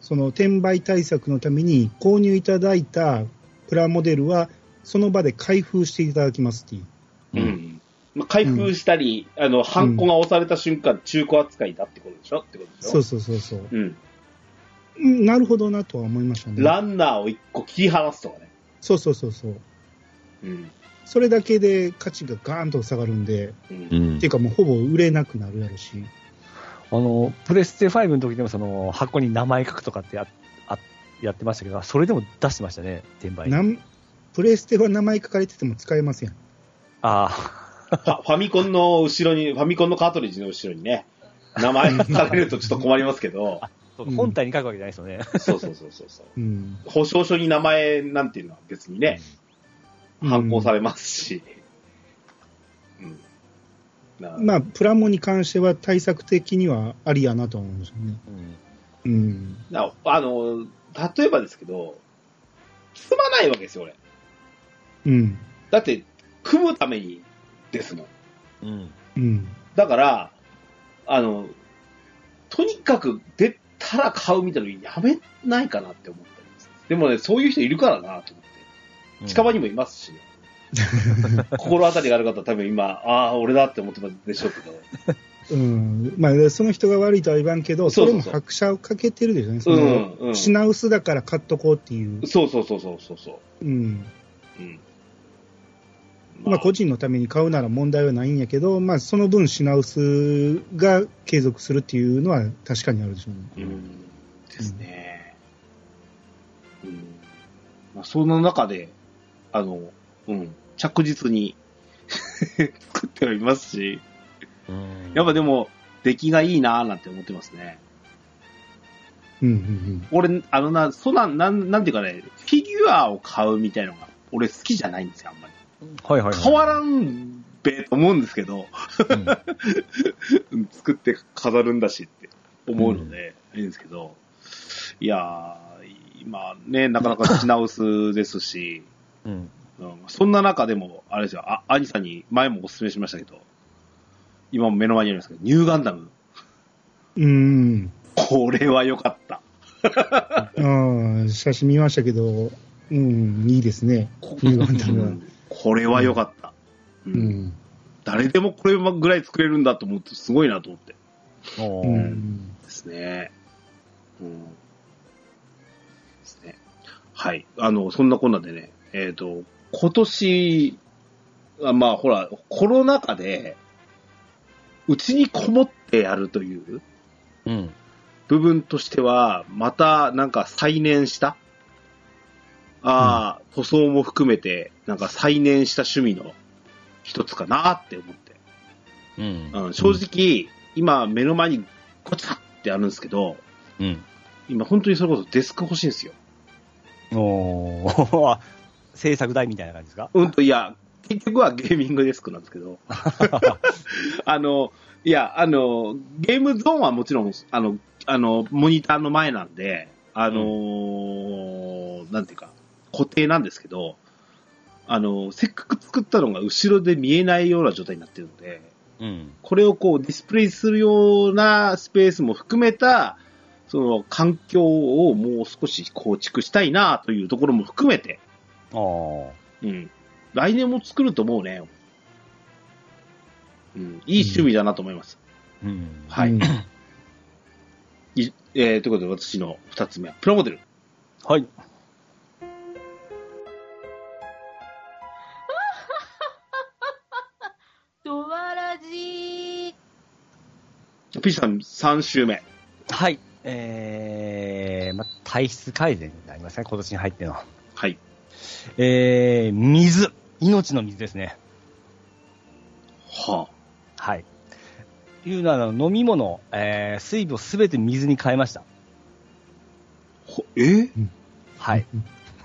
その転売対策のために購入いただいたプラモデルは、その場で開封していただきますっていう。
う。
うん
まあ、開封したり、あの、ハンコが押された瞬間、中古扱いだってことでしょ？ってことでしょ？
そうそうそうそう。
うん。
うんなるほどなとは思いましたね。
ランナーを一個切り離すとかね。
そうそうそうそう。
うん。
それだけで価値がガーンと下がるんで、
うん
うん
っていうかもうほぼ売れなくなるやろし。
あの、プレステ5の時でもその箱に名前書くとかってやあやってましたけど、それでも出してましたね、転売。
なんプレステは名前書かれてても使えません。
あ
ファファミコンの後ろに、ファミコンのカートリッジの後ろにね、名前書かれるとちょっと困りますけど、
本体に書くわけじゃないですよね。
そうそうそうそうそう。
うん。
保証書に名前なんていうのは別にね、反抗されますし。うん。な
まあ、プラモに関しては対策的にはありやなと思うんですよね。
うん
うん。
なあの、例えばですけど、積まないわけですよ、俺。
うん。
だって、組むためにですもん。
うん。
うん。
だから、あの、とにかく出たら買うみたいなのやめないかなって思ったります。でもね、そういう人いるからなと思って。近場にもいますしね。(laughs) 心当たりがある方は多分今、ああ、俺だって思ってたでしょうけど。
うん。まあ、その人が悪いとは言わんけど、それも拍車をかけてるでしょうね。そ
うん
の、
うん
品薄だから買っとこうっていう。
そうそうそうそうそうそう。
うん。
うん。
まあ、個人のために買うなら問題はないんやけど、まあ、その分品薄が継続するっていうのは確かにあるでしょうね。
うん。ですね。うん。まあ、その中で、あの、うん、着実に。(laughs) 作ってはいますし、
うん。
やっぱでも、出来がいいなーなんて思ってますね。
うんうん
俺、あのな、そんな、なん、なんていうかね、フィギュアを買うみたいのが、俺好きじゃないんですよ、あんまり。
はいはいはい。
変わらんべと思うんですけど、
うん。
う (laughs) ん作って飾るんだしって思うので、いいんですけど、いやー、今ね、なかなか品薄ですし、
うん。
うん、そんな中でも、あれですよ、あ、兄さんに前もお勧めしましたけど、今も目の前にありますけど、ニューガンダム、
うん。うん。
これは良かった。(laughs)
ああ、写真見ましたけど、うん、いいですね。ニューガンダム
これは良かった。う
うんん。
誰でもこれぐらい作れるんだと思って、すごいなと思って。
おー
うん。
ですね。うん。ですね。はい。あの、そんなこんなでね、えっ、と、今年、あまあ、ほら、コロナ禍で、うちにこもってやるという
うん。
部分としては、また、なんか再燃した？ああ、塗装も含めて、なんか再燃した趣味の一つかなって思って。
うん。
うん、正直、今目の前にゴチャってあるんですけど、
うん。
今本当にそれこそデスク欲しいんですよ。
おーあ制作台みたいな感じですか？
うんと、いや、結局はゲーミングデスクなんですけど、(laughs) あの、いや、あの、ゲームゾーンはもちろん、あの、あの、モニターの前なんで、あのーなんていうか、固定なんですけど、あの、せっかく作ったのが後ろで見えないような状態になってるので、
うん。
これをこうディスプレイするようなスペースも含めた、その環境をもう少し構築したいなというところも含めて、
ああ。
うん。来年も作ると思うね。うん。いい趣味だなと思います。
うん。
はい。
うん
いえー、ということで私の二つ目は、プラモデル。
はい。
ドワラジー。
ピッチさん三週目。
はい。えー、ま、体質改善になりますね、今年に入っての。
はい。
えー、水。命の水ですね。
は
はい。というのは、飲み物、えー、水分をすべて水に変えました。
え？
はい。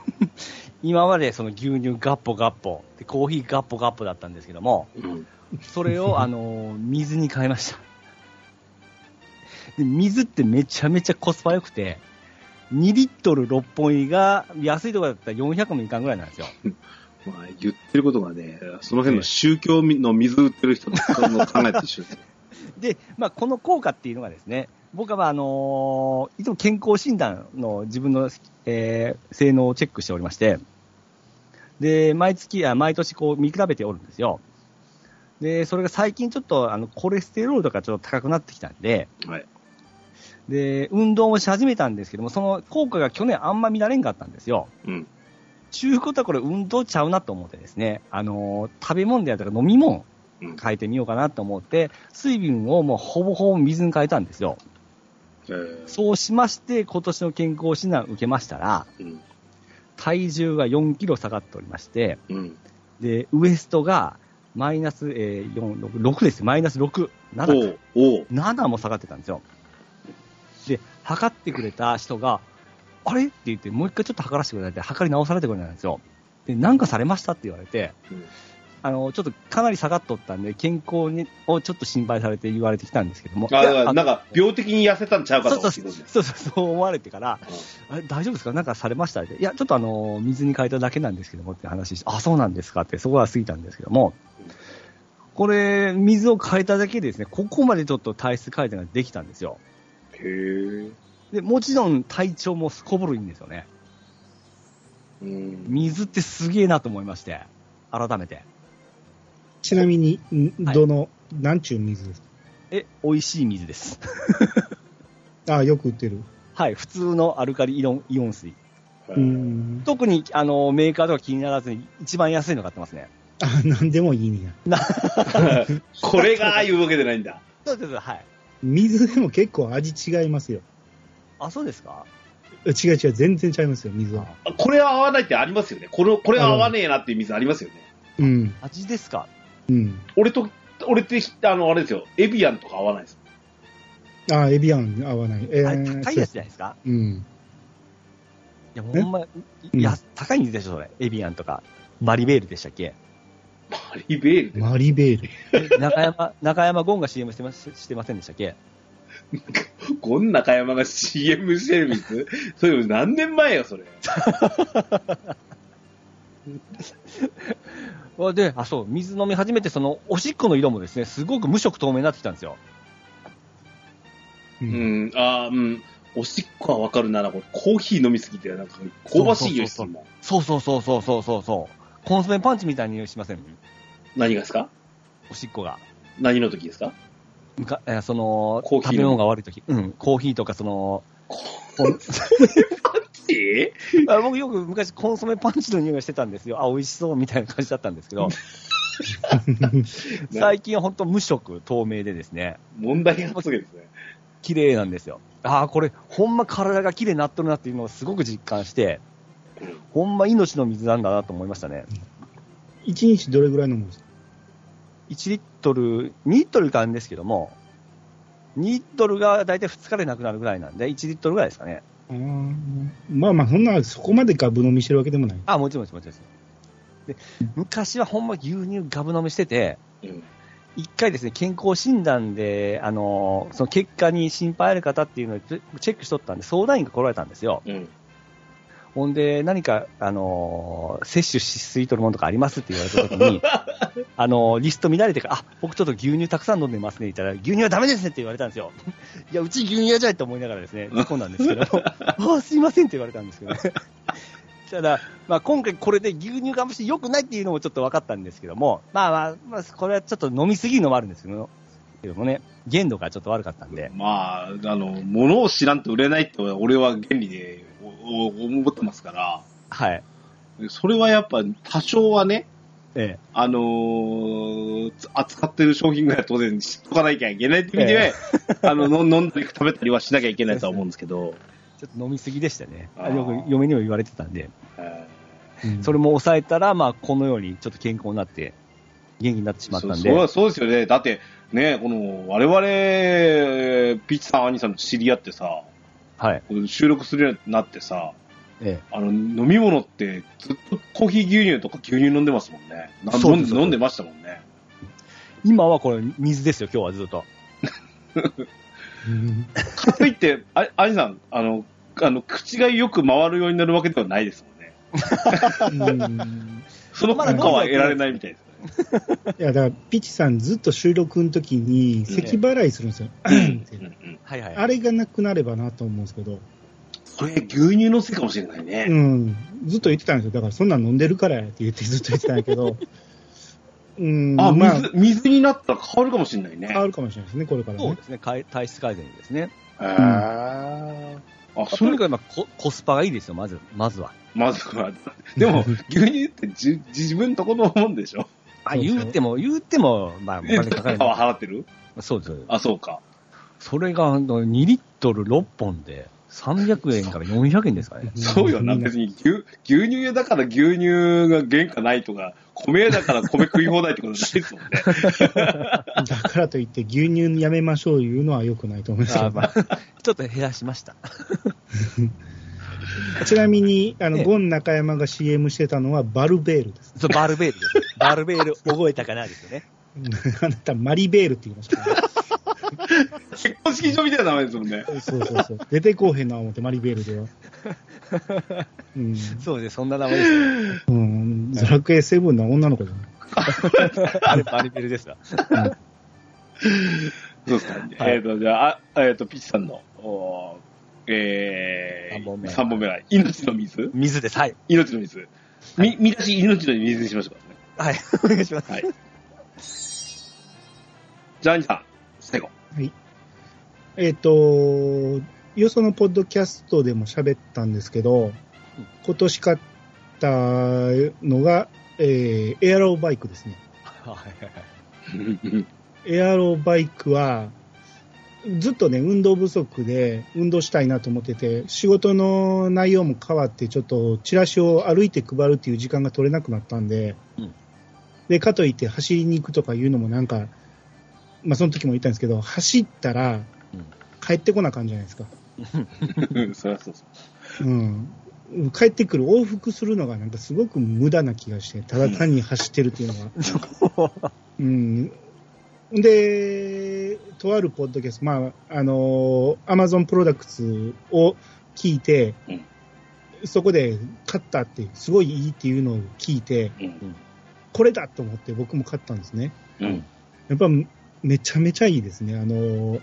(laughs) 今までその牛乳ガッポガッポ、でコーヒーガッポガッポだったんですけども、
うん。
それを、(laughs) あのー水に変えました。で水ってめちゃめちゃコスパ良くて、2リットル6本入りが、安いところだったら400もいかんぐらいなんですよ。(laughs)
まあ、言ってることがね、その辺の宗教の水売ってる人の考えと一緒ですよ。(laughs)
で、まあ、この効果っていうのがですね、僕は、まああのーいつも健康診断の自分の、えー性能をチェックしておりまして、で、毎月、あ毎年こう見比べておるんですよ。で、それが最近ちょっと、あの、コレステロールとかちょっと高くなってきたんで、
はい。
で、運動もし始めたんですけども、その効果が去年あんま見られんかったんですよ。
うん。
ちゅうことはこれ運動ちゃうなと思ってですね、あのー食べ物であったら飲み物
うん。
変えてみようかなと思って、水分をもうほぼほぼ水に変えたんですよ。
えー
そうしまして、今年の健康診断を受けましたら、
うん。
体重が4キロ下がっておりまして、
うん。
で、ウエストがマイナス、えー、4、6、6です。マイナス6、7か。
おうおう
7も下がってたんですよ。で、測ってくれた人が、あれ？って言って、もう一回ちょっと測らせてくれって、測り直されてくれたんですよ。で、なんかされましたって言われて、
うん。
あの、ちょっとかなり下がっとったんで、健康にをちょっと心配されて言われてきたんですけども。
あ、なんか、病的に痩せたんちゃうかと
そうそうそうそうそう、そう思われてから、あれ大丈夫ですか？なんかされましたって。いや、ちょっとあの、水に変えただけなんですけどもって話して、あ、そうなんですか？って、そこは過ぎたんですけども、これ、水を変えただけでですね、ここまでちょっと体質改善ができたんですよ。
へえ。
で、もちろん体調もすこぶるいいんですよね。
うん。
水ってすげえなと思いまして、改めて。
ちなみに、ん
はい
どの、なんちゅう水？です
え、美味しい水です。
か (laughs) あよく売ってる。
はい、普通のアルカリイオンイオン水。
う。ん。
特に、あの、メーカーとか気にならずに、一番安いの買ってますね。
あ、なんでもいいねや。(laughs) (laughs)
これがああいうわけじゃないんだ。
そうです、はい。
水でも結構味違いますよ。
あ、そうですか？
違う違う、全然違いますよ、水は。
あこれは合わないってありますよね。これ、これは合わねえなっていう水ありますよね。
うん。
味ですか？
うん。
俺と、俺って、あの、あれですよ。エビアンとか合わないです。
あ、エビアン合わない。え
あれ高いやつじゃないですか？
うん。
いや、ほんま、いや、高いんでしょ、それ。エビアンとか。マリベールでしたっけ？
マリベールで。
マリベール。
え中山、中山ゴンが CM してましてませんでしたっけ？
ゴン中山が CM してる水それ何年前よ、それ。(laughs)
あで、あ、そう、水飲み始めて、その、おしっこの色もですね、すごく無色透明になってきたんですよ。
う。
うんん、あーうん。おしっこはわかるなら、これ、コーヒー飲みすぎて、なんか、香ばしい匂いするもん。
そうそうそうそうそうそうそう。コンソメパンチみたいな匂いしません？
何がですか？
おしっこが。
何の時ですか？
むかえーその、
コーヒーの
食べ物が悪い時。うん、コーヒーとかその、
パンチ
あ僕よく昔コンソメパンチの匂いがしてたんですよ。あ、美味しそうみたいな感じだったんですけど、(laughs) 最近は本当無色透明でですね、
問題発言ですね。
綺麗なんですよ。ああ、これ、ほんま体が綺麗になっとるなっていうのをすごく実感して、ほんま命の水なんだなと思いましたね。
一日どれぐらい飲むんですか
？1リットル、2リットルかんですけども、2リットルが大体2日でなくなるぐらいなんで、1リットルぐらいですかね。
まあまあ、そんな、そこまでガブ飲みしてるわけでもない。
あ、もちろんもちろんもちろんで昔はほんま牛乳ガブ飲みしてて、
うん。
一回ですね、健康診断で、あの、その結果に心配ある方っていうのをチェチェックしとったんで、相談員が来られたんですよ。
うん。
ほんで、何か、あのー摂取しすぎとるものとかありますって言われたときに、(laughs) あのーリスト見られてから、あ、僕ちょっと牛乳たくさん飲んでますねって言ったら、牛乳はダメですねって言われたんですよ。(laughs) いや、うち牛乳屋じゃいと思いながらですね、(laughs) 突っ込んだんですけど、あすいませんって言われたんですけどね。ただ、まあ、今回これで牛乳があんまし良くないっていうのもちょっと分かったんですけども、まあまあ、まあ、これはちょっと飲みすぎるのもあるんですけどけどもね、限度がちょっと悪かったんで、
まあ、あの、物を知らんと売れないって俺は原理でおお思ってますから、
はい。
それはやっぱ多少はね、
え
あのー扱ってる商品ぐらいは当然知っとかなきゃいけないって意味で、
え (laughs)
あの、の飲んだり食べたりはしなきゃいけないとは思うんですけど、
え (laughs) ちょっと飲みすぎでしたね。よく嫁にも言われてたんで、
え
うん。
それも抑えたら、まあ、このようにちょっと健康になって、元気になってし
ー
まったんで、
そそそうですよね。だって、ね、この、我々、ピッチさん、アニさんと知り合ってさ、
はい。
収録するようになってさ、
え
あの、飲み物ってずっとコーヒー牛乳とか牛乳飲んでますもんね。な
そうです
飲んで飲んでましたもんね。
え今はこれ、水ですよ、今日はずっと。
う (laughs) ん
かといって、あアニさん、あの、あの、口がよく回るようになるわけではないですもんね。
うん (laughs)
その効果は得られないみたいですね。
いや、だから、ピチさんずっと収録の時に、咳払いするんですよ。
はいはい。
あれがなくなればなと思うんですけど、
これ、牛乳のせいかもしれないね。
うん、ずっと言ってたんですよ。だから、そんなん飲んでるからやって言ってずっと言ってたんやけど、(laughs) うん、
あ、
まあ、
水、水になったら変わるかもしれないね。
変わるかもしれないですね、これからね。
そうですね、体質改善ですね。
へーあ、それ
とにかくまあココスパがいいですよ、まず、まずは。
まずは。でも、(laughs) 牛乳ってじ自分とこのもんでしょ？
あ、言うても、言うても、まあ、お
え、
金かかる。
は (laughs) 払ってる？
そうです。
あ、そうか。
それがあの2リットル6本で300円から400円ですかね。(laughs)
そうよ
な。
別に牛、牛乳屋だから牛乳が原価ないとか、米屋だから米食い放題ってことないですもんね。(laughs)
だからといって、牛乳やめましょういうのは良くないと思いますけど
あまあ、ちょっと減らしました。(laughs)
ちなみに、あの、
ええ
ゴン中山が CM してたのはバルベールです。
そう、バルベールです。バルベール覚えたかなですよね。(laughs)
あなた、マリベールって言いましたね。
結婚式場みたいな名前ですもんね。
そうそうそう。出てこうへんな思って、マリベールでは。うん。
そうです、そんな名前ですよ。
うん。ドラクエ7の女の子じゃない。(laughs)
あれ、バルベールですわ。
そうですか。
はい
えっ、と、じゃあ、あえっ、と、ピッチさんの、おーえー、
三本目
三本目は、命の水？
水です。はい。
命の水。み、見出し命の水にしましょうかね。
はい。(laughs) お願いします。
はい。じゃあ、兄さん、最後。
えっ、と、よそのポッドキャストでも喋ったんですけど、今年買ったのが、えーエアロバイクですね。
はいはいはい。(laughs)
エアロバイクは、ずっとね、運動不足で運動したいなと思ってて、仕事の内容も変わって、ちょっとチラシを歩いて配るっていう時間が取れなくなったんで、
うん
で、かといって走りに行くとかいうのもなんか、まあその時も言ったんですけど、走ったら
うん
帰ってこなあかんじゃないですか。(laughs)
そりゃそうそう。
うん。帰ってくる往復するのがなんかすごく無駄な気がして、ただ単に走ってるっていうのが。(laughs) うん。で、とあるポッドキャスト、まあ、あの、アマゾンプロダクツを聞いて、
うん
そこで買ったって、すごいいいっていうのを聞いて、
うん。
これだと思って僕も買ったんですね。
うん。
やっぱめちゃめちゃいいですね。あの、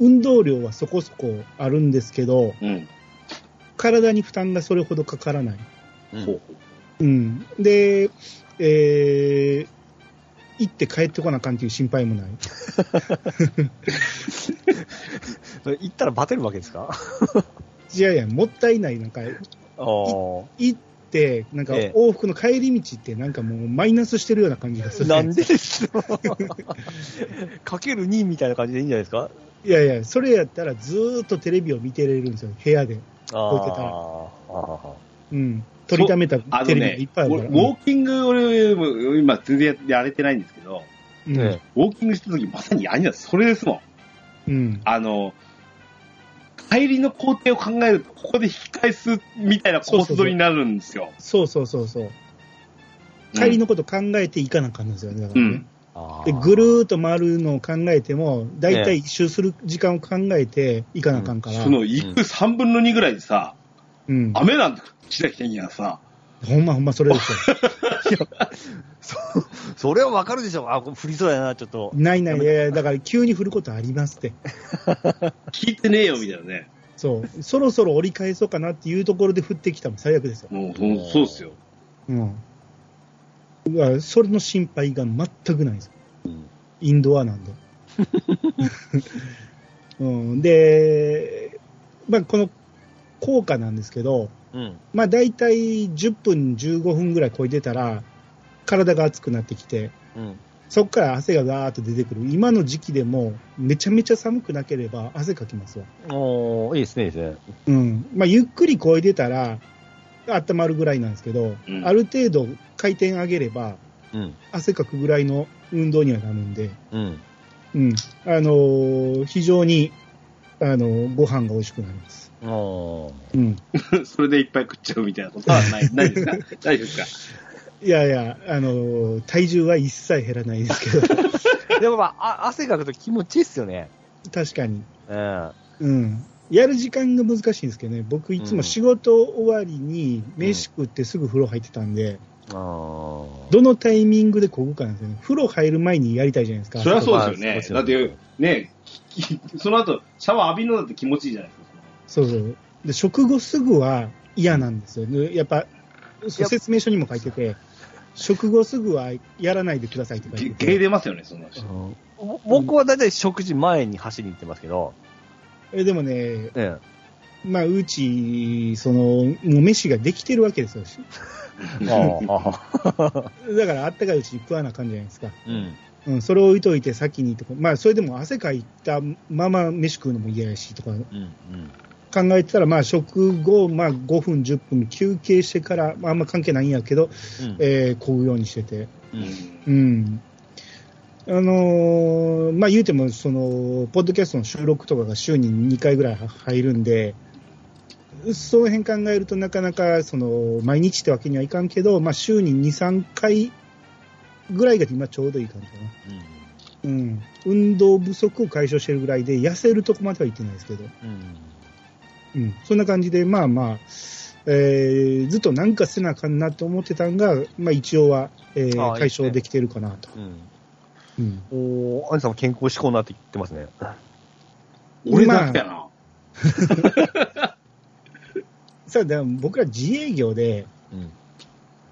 運動量はそこそこあるんですけど、
うん。
体に負担がそれほどかからない。
うん
う
ん。で、えー、行って帰ってこなあかんっていう心配もない。(laughs)
行ったらバテるわけですか？(laughs)
いやいや、もったいない。なんか。行って、なんか
ええ
往復の帰り道ってなんかもうマイナスしてるような感じがする。
なんでですか？(laughs) かける2みたいな感じでいいんじゃないですか？
いやいや、それやったらずーっとテレビを見てれるんですよ、部屋で。
あ
置いてたらうん。取りためたテレビがい
ね
っぱいあるから。
ウォーキング、俺、今全然やれてないんですけど、
うん。
え
ウォーキングした時まさに兄はそれですもん。
うん。
あの、帰りの工程を考えると、ここで引き返すみたいなコース取りになるんですよ。
そうそうそうそう。帰りのこと考えていかなあかんんですよね、だからね。
うん
あ
で、ぐるーっと回るのを考えても、だいたい一周する時間を考えていかなあかんから。
その、行く3分の2ぐらいでさ、
うん。
雨なんてしなきゃいいやさ。
ほんまほんまそれですよ。(laughs)
そ、(laughs) それはわかるでしょ。あ、降りそうやな、ちょっと。
ないない、いやいやだから急に降ることありますって。(laughs)
聞いてねえよ、みたいなね。
そう。そろそろ折り返そうかなっていうところで降ってきたも最悪ですよ。
もう、そそうっすよ。
うん。うわそれの心配が全くないです。
うん
インドアなんで。うん、で、まあ、この効果なんですけど、
うん。
まあ、大体10分、15分ぐらい超えてたら、体が熱くなってきて、
うん。
そこから汗がガーッと出てくる。今の時期でも、めちゃめちゃ寒くなければ汗かきますわ。
おー、いいですね、いいですね。
うん。まあ、ゆっくり超えてたら、温まるぐらいなんですけど、
うん
ある程度回転上げれば、
うん。
汗かくぐらいの運動にはなるんで、
うん。
うん。あのー非常に、あのーご飯が美味しくなります。
おー。
うん。(laughs)
それでいっぱい食っちゃうみたいなことはない、(laughs) ないですか？大丈夫ですか？
いやいや、あのー体重は一切減らないですけど、(laughs)
でもまあ、あ汗かくと気持ちいいっすよね。
確かに。
うん。
うん。やる時間が難しいんですけどね、僕いつも仕事終わりに飯食ってすぐ風呂入ってたんで、
あー。
どのタイミングでこぐかなんですよね。風呂入る前にやりたいじゃないですか。
そりゃそうですよね。
まあ
だって、ね、(laughs) その後、シャワー浴びるのだって気持ちいいじゃないですか。
そうそう。で、食後すぐは嫌なんですよ。でやっぱ、説明書にも書いてて、食後すぐはやらないでくださいって書い
ゲ
てて。
出ますよね、そんな人。
僕はだいたい食事前に走りに行ってますけど、
えでもね、
え
まあ、うち、その、もう飯ができてるわけですよ。
え。(laughs) ああ。(laughs)
だから、あったかいうちに食わなあかんじゃないですか。
うん。
うん、それを置いといて先にとか、まあ、それでも汗かいたまま飯食うのも嫌やしとか。考えてたら、まあ、食後、まあ、5分、10分休憩してから、まあ、あんま関係ないんやけど、
うん。
えー、こぐようにしてて。
うん。
うん。あのーまあ言うても、その、ポッドキャストの収録とかが週に2回ぐらい入るんで、その辺考えるとなかなか、その、毎日ってわけにはいかんけど、まあ週に2、3回ぐらいが今ちょうどいい感じかな。うん。運動不足を解消してるぐらいで、痩せるとこまでは行ってないですけど、
うん。
うん。そんな感じで、まあまあ、えーずっとなんかせなあかんなと思ってたんが、まあ一応は、えー解消できてるかなと。
うん。
うん。
おー、アニさんも健康志向になって言ってますね。
俺だけやな。(laughs)
さあ、でも僕ら自営業で、
うん。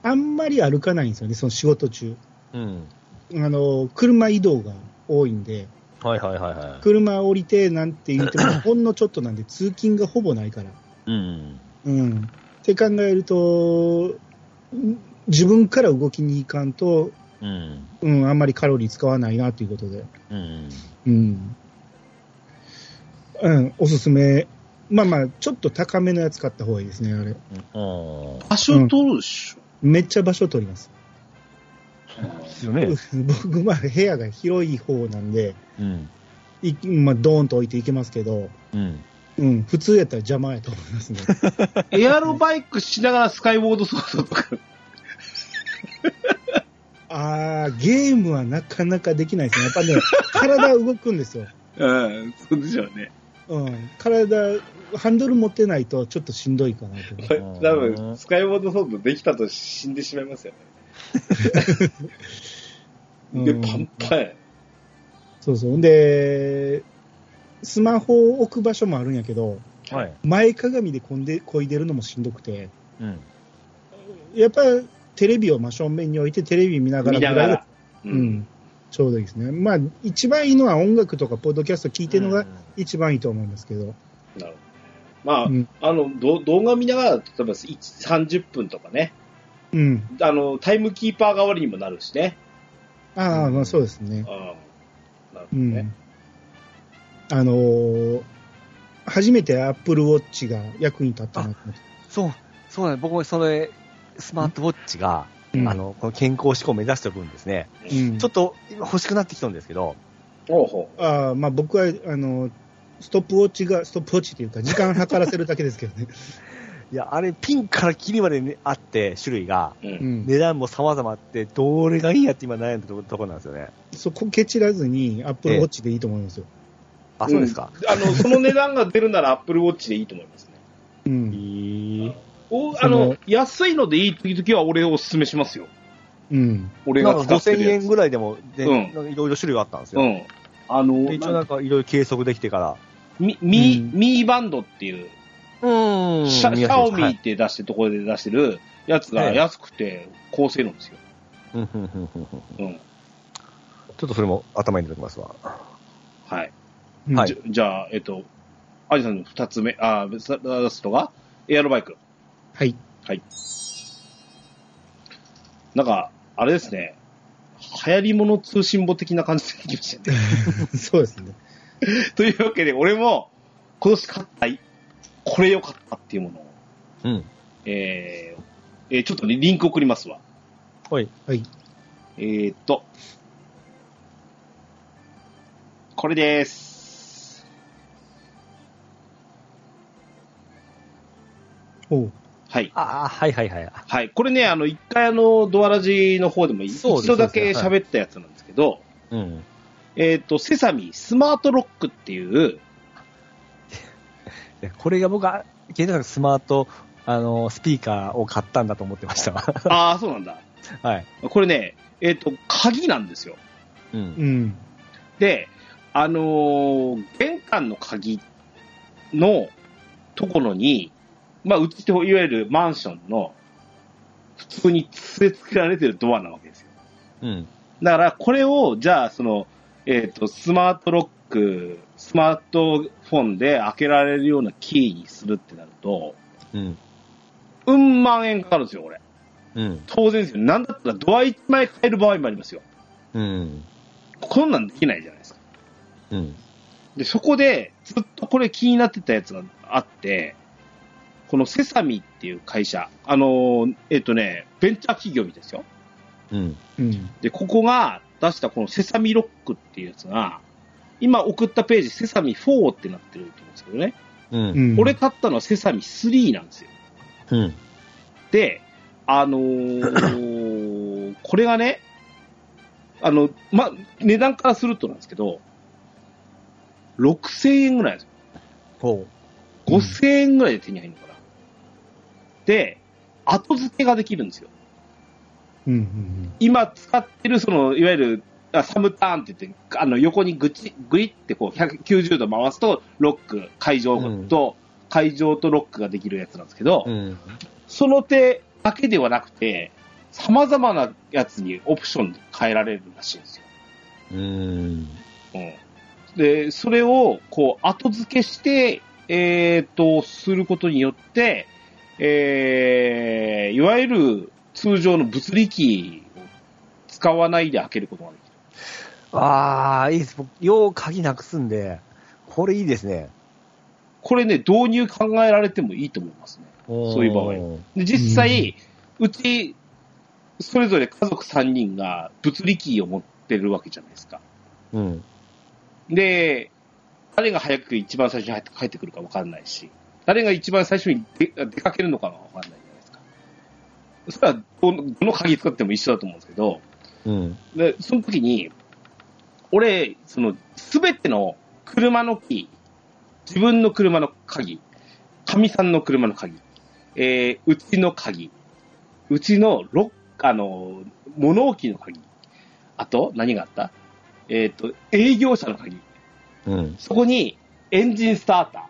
あんまり歩かないんですよね、その仕事中。
うん。
あの、車移動が多いんで、
はいはいはいはい。
車降りてなんて言っても、ほんのちょっとなんで通勤がほぼないから。
うん。
うん。って考えると、ん自分から動きに行かんと、
うん。
うん、あんまりカロリー使わないなということで。
うん。
うん。うん、おすすめ。まあまあ、ちょっと高めのやつ買った方がいいですね、あれ。
うん。
場所取るでしょ。
めっちゃ場所取ります。
ですよね。
僕、まあ、部屋が広い方なんで、
うん。
いまあ、ドーンと置いていけますけど、
うん。
うん、普通やったら邪魔やと思いますね。(laughs)
エアロバイクしながらスカイウォードソードとか。(laughs)
あー、ゲームはなかなかできないですね。やっぱね、体動くんですよ。
うん、そうでしょうね。
うん、体、ハンドル持ってないとちょっとしんどいかなと。
多分、スカイウォードソードできたと死んでしまいますよね。で、
うん
パンパンや。
そうそう。で、スマホを置く場所もあるんやけど、
はい。
前かがみでこんで、こいでるのもしんどくて、
うん。
やっぱテレビを真正面に置いてテレビ見ながら
見ながら。
う。ん、ちょうどいいですね。まあ、一番いいのは音楽とかポッドキャスト聞いてるのが一番いいと思うんですけど。
なるほど。まあ、
うん
あの、ど動画見ながら、例えば1 30分とかね、
うん。
あの、タイムキーパー代わりにもなるしね。
ああ、まあそうですね
うん。。なるほど
うん。
ね。
あのー初めて Apple Watch が役に立ったなと思って。
そう、そうね。僕もそれ、スマートウォッチが、
うん
あの、この健康志向を目指しておくんですね。
うん、
ちょっと今欲しくなってきたんですけど、
ほうほ
ああ、まあ僕は、あの、ストップウォッチが、ストップウォッチっていうか、時間計らせるだけですけどね。(laughs)
いや、あれピンからキリまで、ね、あって、種類が、
う。う。
うんん。
値段も様々あって、どれがいいやって今悩んでるところなんですよね。
そこケチらずに Apple Watch でいいと思いますよ。
あ、そうですか。
あの、その値段が出るなら Apple Watch でいいと思いますね。
うん。
いい。
おあ
その
の、安いのでいい時々は俺おすすめしますよ。
うん。
俺が使って
5000
るやつ。
円ぐらいでも、いろいろ種類があったんですよ。
うん。あの、
で一応なんかいろいろ計測できてから。
ミ、ミ
うん
ミーバンドっていう、
うん
シャシャオミ
はい
って出してるところで出してるやつが
ええ
安くて高性能ですよ。
うんうんうんうんうん
うん。
ちょっとそれも頭に入れておきますわ。
はい。
うん
はい
じゃじゃあ、えっと、アジさんの二つ目、あ、ラストが、エアロバイク。
はい。
はい。なんか、あれですね。流行り物通信簿的な感じでできましたね。(laughs)
そうですね。(laughs)
というわけで、俺も、今年買った、これ良かったっていうものを、
うん。
えーえーちょっとね、リンク送りますわ。
はい。
はい。
えーっと、これです。
おう。
はい。
ああ、はいはいはい。
はい。これね、あの、一回あの、ドアラジの方でも一度だけ喋ったやつなんですけど、
うん。
えーっと、セサミスマートロックっていう、
でこれが僕は、ケイタさんがスマート、あの、スピーカーを買ったんだと思ってましたわ。(laughs)
ああ、そうなんだ。
はい。
これね、えーっと、鍵なんですよ。
うん。
うん。
で、あのー玄関の鍵のところに、まあ、うちといわゆるマンションの普通に据え付けられてるドアなわけですよ。
うん。
だから、これを、じゃあ、その、えっ、と、スマートロック、スマートフォンで開けられるようなキーにするってなると、
うん。
うん万円かかるんですよ、これ。
うん。
当然ですよ。なんだったらドア1枚買える場合もありますよ。
うん。
こんなんできないじゃないですか。
うん。
で、そこで、ずっとこれ気になってたやつがあって、このセサミっていう会社、あのーえっ、とね、ベンチャー企業みたいですよ。
うん。
うん。
で、ここが出したこのセサミロックっていうやつが、今送ったページ、セサミ4ってなってると思うんですけどね。
うん。
うん。
俺買ったのはセサミ3なんですよ。
うん。
で、あのー (coughs) これがね、あの、ま、値段からするとなんですけど、6000円ぐらいですよ。
ほ
5000円ぐらいで手に入るのかな。で、後付けができるんですよ。
うん。うん。
今使ってる、その、いわゆる、あサムターンって言って、あの、横にぐち、ぐいってこう、190度回すと、ロック、会場と、会場とロックができるやつなんですけど、
う。うん。
その手だけではなくて、様々なやつにオプションで変えられるらしいんですよ。
うん。
うん。で、それを、こう、後付けして、えっ、と、することによって、えー、いわゆる通常の物理キーを使わないで開けることができる。
ああ、いいです。僕、よう鍵なくすんで、これいいですね。
これね、導入考えられてもいいと思いますね。そういう場合
合。
で、実際、うち、それぞれ家族3人が物理キーを持ってるわけじゃないですか。
うん。
で、誰が早く一番最初に入って帰ってくるか分かんないし、誰が一番最初に出出かけるのかが分かんないじゃないですか。それはどの、どの鍵使っても一緒だと思うんですけど、
うん。
で、その時に、俺、その、すべての車のキー、自分の車の鍵、かみさんの車の鍵、えー、うちの鍵、うちのロッあの、物置の鍵、あと、何があった？えっ、と、営業者の鍵、
うん。
そこにエンジンスタータ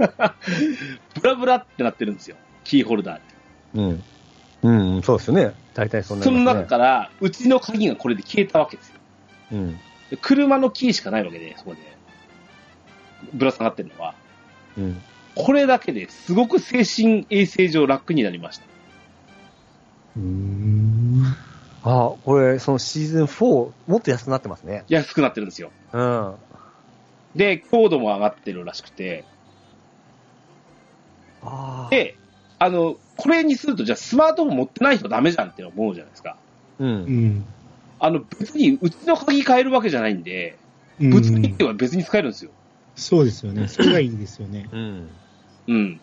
ー。(laughs) ブラブラってなってるんですよ。キーホルダーに。
うん。うん、そうですよね。大体そんな、
その中から、うちの鍵がこれで消えたわけですよ。
うん。
で車のキーしかないわけで、そこで。ぶら下がってるのは。
うん。
これだけですごく精神衛生上楽になりました。
うん。
ああ、これ、そのシーズン4、もっと安くなってますね。
安くなってるんですよ。
うん。
で、強度も上がってるらしくて。
ああ。
で、あの、これにすると、じゃあスマートフォン持ってない人ダメじゃんって思うじゃないですか。
う。
うんん。
あの、別にうちの鍵変えるわけじゃないんで、
うん
物理っては別に使えるんですよ。
そうですよね。それがいいですよね。
うん。
うん。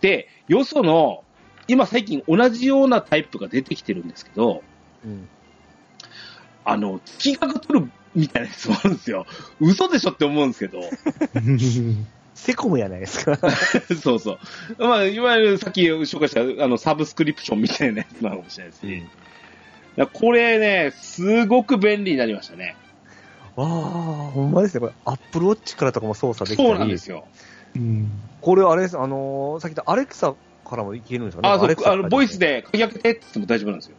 で、よその、今最近同じようなタイプが出てきてるんですけど、
うん。
あの、月額取るみたいなやつもあるんですよ。嘘でしょって思うんですけど、(laughs)
セコムやないですか。(laughs)
そうそう。まあ、いわゆるさっき紹介したあのサブスクリプションみたいなやつなのかもしれないですし。だからこれね、すごく便利になりましたね。
ああ、ほんまですね。これ、アップルウォッチからとかも操作できたり。
そうなんですよ。
うん。
これ、あれです、あのーさっき言ったアレクサからもいけるんですかね。
あ、そうあの、ボイス。で鍵開けてって言っても大丈夫なんですよ。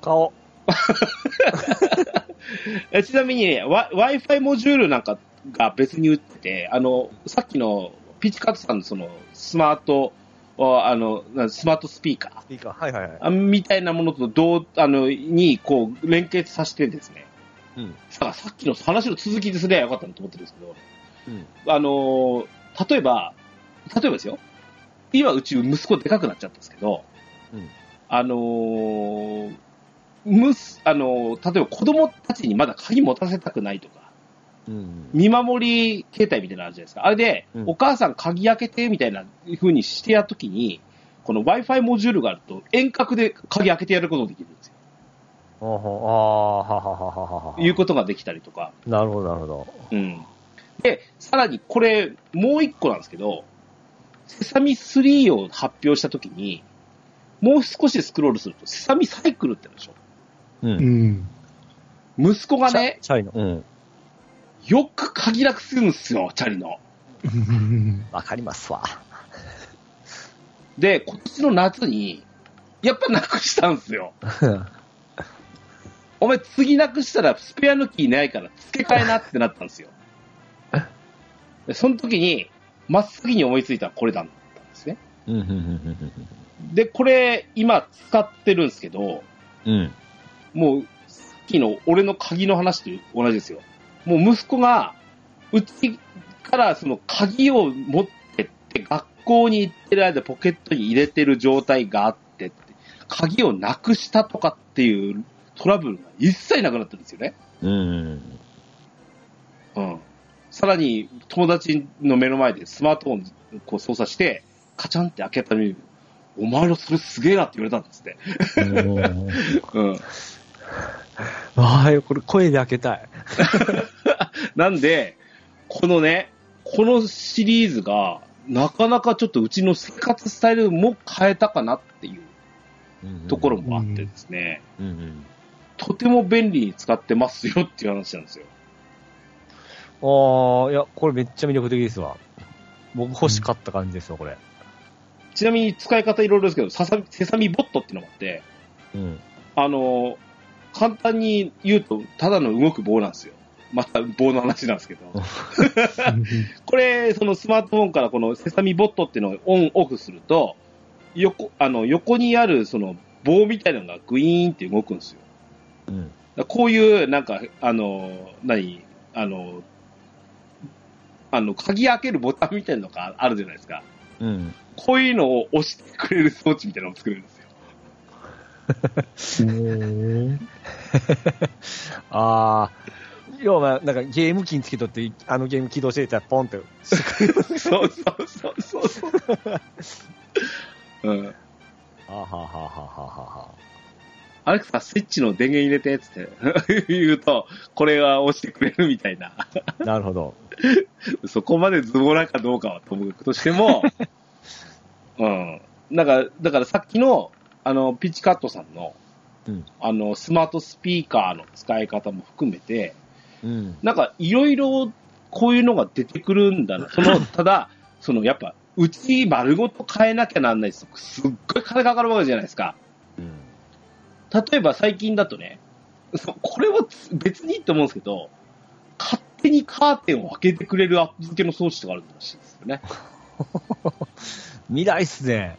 顔。(laughs)
えちなみにね、Wi- Wi-Fi モジュールなんかが別に売ってて、あの、さっきのピッチカットさんのそのスマート、ああの、なスマートスピーカー
スピーカー。はいはいはい。
あみたいなものと同、あの、に、こう、連結させてですね。
うん。
さあ、さっきの話の続きですね、よかったなと思ってるんですけど、
うん。
あのー例えば、例えばですよ。今、うち息子でかくなっちゃったんですけど、
うん
あのーむす、あのー例えば子供たちにまだ鍵持たせたくないとか、
うん。
見守り携帯みたいなのあるじゃないですか。あれで、
うん
お母さん鍵開けてみたいな風にしてやるときに、この Wi-Fi モジュールがあると遠隔で鍵開けてやることができるんですよ。
あはあ、はははははは。
いうことができたりとか。
なるほど、なるほど。
うん。で、さらにこれ、もう一個なんですけど、セサミ3を発表したときに、もう少しスクロールすると、セサミサイクルってあるでしょ。
う。
うんん。
息子がね、
チャイの。うん。
よく鍵なくするんですよ、チャリの。
うん
わかりますわ。
で、今年の夏に、やっぱなくしたんですよ。(laughs) お前次なくしたらスペアのキーないから付け替えなってなったんですよ。でその時に、真っ先に思いついたこれだったんですね。で、これ、今使ってるんですけど、
うん。うん。
もう、さっきの俺の鍵の話と同じですよ。もう息子が、うちからその鍵を持ってって、学校に行ってる間ポケットに入れてる状態があってって、鍵をなくしたとかっていうトラブルが一切なくなってるんですよね。
うん。
うん。さらに、友達の目の前でスマートフォンこう操作して、カチャンって開けたのに、お前のそれすげえなって言われたんですって。(laughs) うん。(laughs)
ああ、これ声で開けたい。(laughs)
なんで、このね、このシリーズが、なかなかちょっとうちの生活スタイルも変えたかなっていうところもあってですね。とても便利に使ってますよっていう話なんですよ。
ああ、いや、これめっちゃ魅力的ですわ。僕欲しかった感じですわ、これ。
ちなみに使い方いろいろですけど、ササセサミボットっていうのがあって、
うん。
あの、簡単に言うと、ただの動く棒なんですよ。また棒の話なんですけど。(laughs) これ、そのスマートフォンからこのセサミボットっていうのをオンオフすると、横、あの、横にあるその棒みたいなのがグイーンって動くんですよ。
うん。
こういう、なんか、あの、何、あの、あの、鍵開けるボタンみたいなのがあるじゃないですか。
うん。
こういうのを押してくれる装置みたいなのを作れるんですよ。(laughs)
ああ、要は、なんかゲーム機につけとって、あのゲーム起動してたらポンって。
そうそうそうそうそう。うん。
はあ、はあはあはあはあは
アレクサ、スイッチの電源入れて、つって (laughs) 言うと、これは押してくれるみたいな。
あ、なるほど。
そこまでズボラかどうかはともかくとしても、(laughs) うん。だから、だからさっきの、あの、ピッチカットさんの、
うん
あの、スマートスピーカーの使い方も含めて、
うん。
なんか、いろいろ、こういうのが出てくるんだな。その、(laughs) ただ、その、やっぱ、うち丸ごと変えなきゃなんないです。すっごい金かかるわけじゃないですか。
うん。
例えば最近だとね、これは別にいいと思うんですけど、勝手にカーテンを開けてくれるアップ付けの装置とかあるらしいですよね。(laughs)
未来っすね。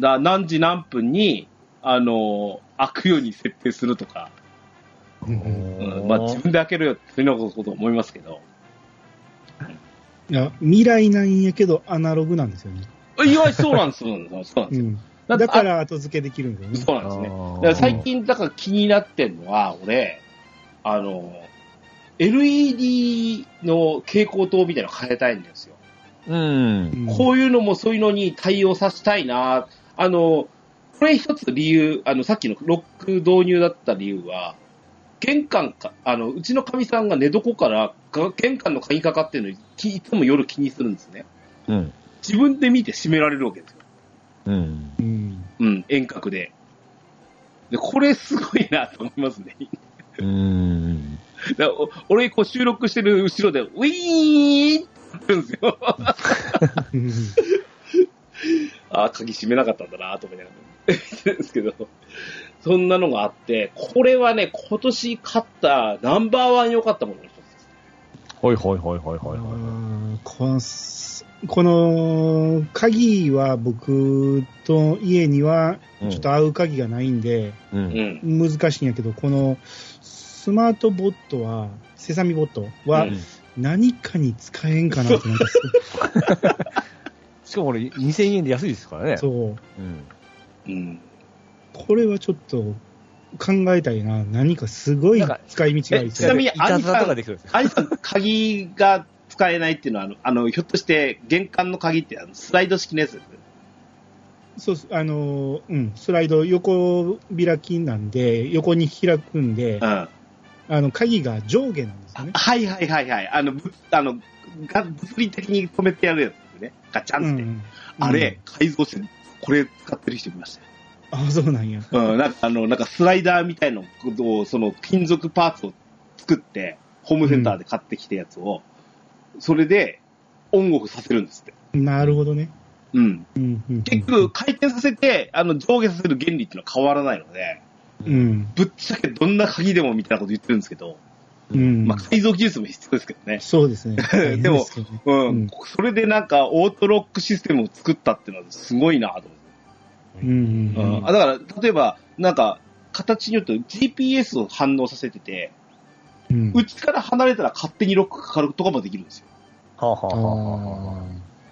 だ何時何分に、あの、開くように設定するとか、うんまあ自分で開けるよっていうようなこと思いますけど、
いや未来なんやけど、アナログなんですよね。
意外そうなんです、そうなんですそうなんですよ。
うん。
だ
から後付けできるんですよね。
そうなんですね。だから最近、だから気になってんのは、俺、あの、LED の蛍光灯みたいなの変えたいんですよ。
うん。
こういうのもそういうのに対応させたいな。あの、これ一つ理由、あの、さっきのロック導入だった理由は、玄関か、あの、うちのかみさんが寝床からが玄関の鍵かかってるのに、きいつも夜気にするんですね。
うん。
自分で見て閉められるわけですよ。
うん。
うん。
うん、遠隔で。で、これすごいなと思いますね。
うん。
だ俺、こう収録してる後ろで、ウィーンって言るんですよ。(laughs)
うん
ああ、鍵閉めなかったんだなと思いながら言ってるんですけど、そんなのがあって、これはね、今年買ったナンバーワン良かったものの一つです。
ほいほいほいほいほいほい。
このすこの鍵は僕と家にはちょっと合う鍵がないんで
う。
うんん。
難しいんやけど、このスマートボットは、セサミボットは
うん
何かに使えんかなってなんかす (laughs)
しかもこれ2000円で安いですからね。
そう。
うん。
うん。
これはちょっと考えたいな。何かすごい使い道がありそう
えちなみに
いたずらとかできるん。
アニさん、鍵が使えないっていうのは、あの、あのひょっとして玄関の鍵ってあのスライド式のやつです？
そうっすあの、うん、スライド横開きなんで、横に開くんで、
うん。
あの、鍵が上下なんですよね。
はいはいはいはい。あの、ぶあの、が物理的に止めてやるやつね。ガチャンって。
うん
あれ、改造して、これ使ってる人いましたよ。
あ、そうなんや。
うん、なんかあの、なんかスライダーみたいなことを、その金属パーツを作って、ホームセンターで買ってきたやつを、それでオンオフさせるんですって。
なるほどね。
うん。
うんうん
結局、回転させて、あの、上下させる原理っていうのは変わらないので、
うん。
ぶっちゃけどんな鍵でもみたいなこと言ってるんですけど、
うん。
まあ、改造技術も必要ですけどね。
そうですね。(laughs)
でもうん。
うん
それでなんか、オートロックシステムを作ったっていうのはすごいなと思って。
うんうん
う
うん
だから、例えば、なんか、形によって GPS を反応させてて、
うん
うちから離れたら勝手にロックかかるとかもできるんですよ。
はあ、は
あ
あはあは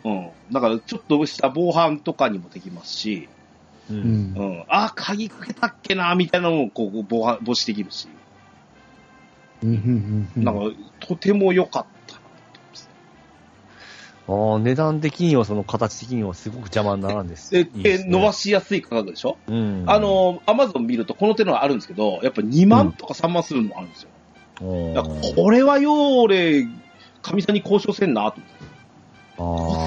あ、
ー
うん。だから、ちょっとした防犯とかにもできますし、
う。
うん。
うんん。あ、鍵かけたっけな、みたいなのも、こう、防犯、防止できるし、なんか、とても良かった。
ああ、値段的にはその形的にはすごく邪魔にならんです。
で、
いいですね
伸ばしやすい価格でしょ、
うん。
あ、の、アマゾン見るとこの手のがあるんですけど、やっぱ2万とか3万するのもあるんですよ。だからこれはよ、俺、かみさんに交渉せんなと思って。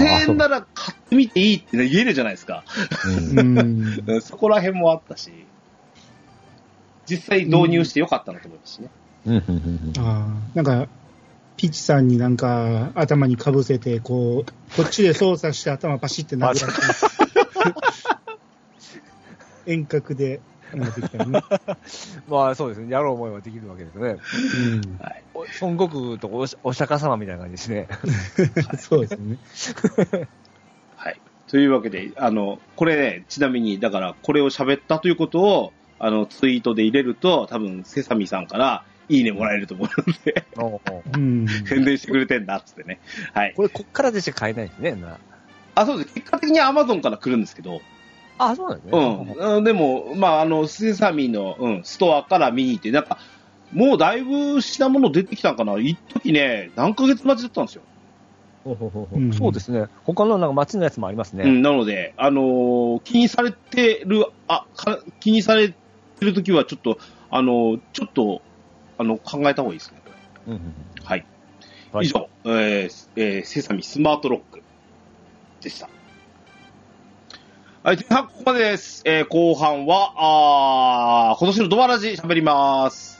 5000円なら買ってみていいって言えるじゃないですか。
うん
うん
うんそこら辺もあったし、実際導入してよかったなと思いますしね。
うんうんうんうん
あーなんか、ピッチさんになんか頭にかぶせて、こう、こっちで操作して頭パシって殴られて、遠隔で。(laughs)
まあそうですね。やろう思えばできるわけですよね。
うん
はい。
お孫悟空とおしお釈迦様みたいな感じですね。(laughs)
そうですね。
はい。というわけで、あの、これね、ちなみに、だから、これを喋ったということを、あの、ツイートで入れると、多分、セサミさんから、いいねもらえると思うので。宣伝してくれてんだ、つってね。はい。
これ、こっからでしか買えないですね。な
あ、そうです。結果的に Amazon から来るんですけど、
あ、そうなんですね。
うん。うんでも、まあ、あの、セサミの、うん、ストアから見に行って、なんか、もうだいぶ品物出てきたんかな。一時ね、何ヶ月待ちだったんですよ。
ほうほうほうほう
うん
そうですね。他のなんか街のやつもありますね。
うん、なので、あのー気にされてる、あ、か気にされてるときは、ちょっと、あのーちょっと、あの、考えた方がいいですね。これ
うんうん
はい。
はい
以上、えーえーセサミスマートロックでした。はい、前半ここまでです。えー後半は、あー今年のドバラジ喋ります。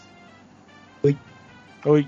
うん。はい。